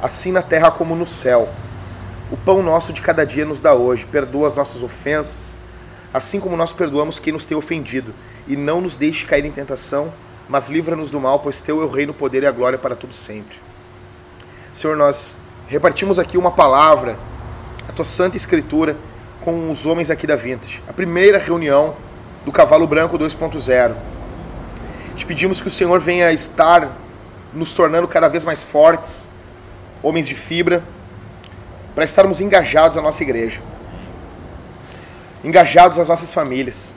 assim na terra como no céu. O pão nosso de cada dia nos dá hoje. Perdoa as nossas ofensas, assim como nós perdoamos quem nos tem ofendido, e não nos deixe cair em tentação, mas livra-nos do mal, pois teu é o reino, o poder e a glória para tudo sempre. Senhor, nós repartimos aqui uma palavra, a tua santa escritura, com os homens aqui da Vintage. A primeira reunião do Cavalo Branco 2.0. Te pedimos que o Senhor venha estar nos tornando cada vez mais fortes, homens de fibra, para estarmos engajados na nossa igreja engajados nas nossas famílias,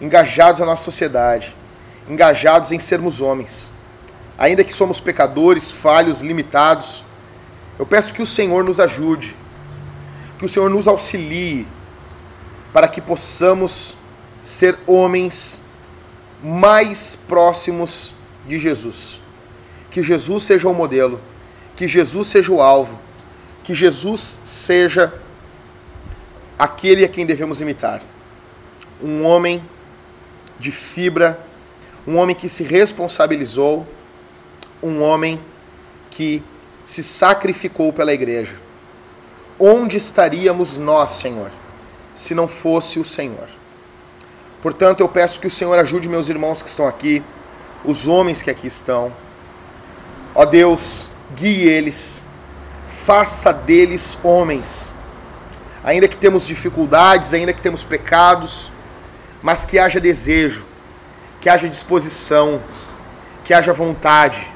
engajados na nossa sociedade, engajados em sermos homens. Ainda que somos pecadores, falhos, limitados, eu peço que o Senhor nos ajude, que o Senhor nos auxilie para que possamos ser homens mais próximos de Jesus. Que Jesus seja o modelo, que Jesus seja o alvo, que Jesus seja aquele a quem devemos imitar. Um homem de fibra, um homem que se responsabilizou, um homem que se sacrificou pela igreja. Onde estaríamos nós, Senhor, se não fosse o Senhor? Portanto, eu peço que o Senhor ajude meus irmãos que estão aqui, os homens que aqui estão. Ó Deus, guie eles, faça deles homens ainda que temos dificuldades, ainda que temos pecados, mas que haja desejo, que haja disposição, que haja vontade,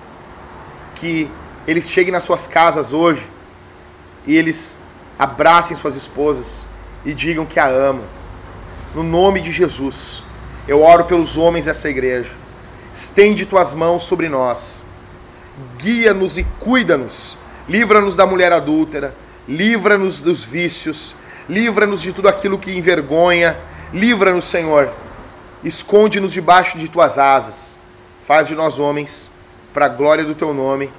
que eles cheguem nas suas casas hoje e eles abracem suas esposas e digam que a amam. No nome de Jesus, eu oro pelos homens dessa igreja. Estende tuas mãos sobre nós. Guia-nos e cuida-nos. Livra-nos da mulher adúltera. Livra-nos dos vícios. Livra-nos de tudo aquilo que envergonha. Livra-nos, Senhor. Esconde-nos debaixo de tuas asas. Faz de nós homens, para a glória do teu nome,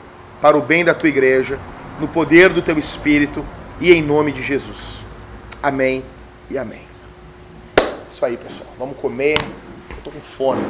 para o bem da tua igreja, no poder do teu espírito e em nome de Jesus. Amém e amém. Isso aí, pessoal. Vamos comer. Tô com fome.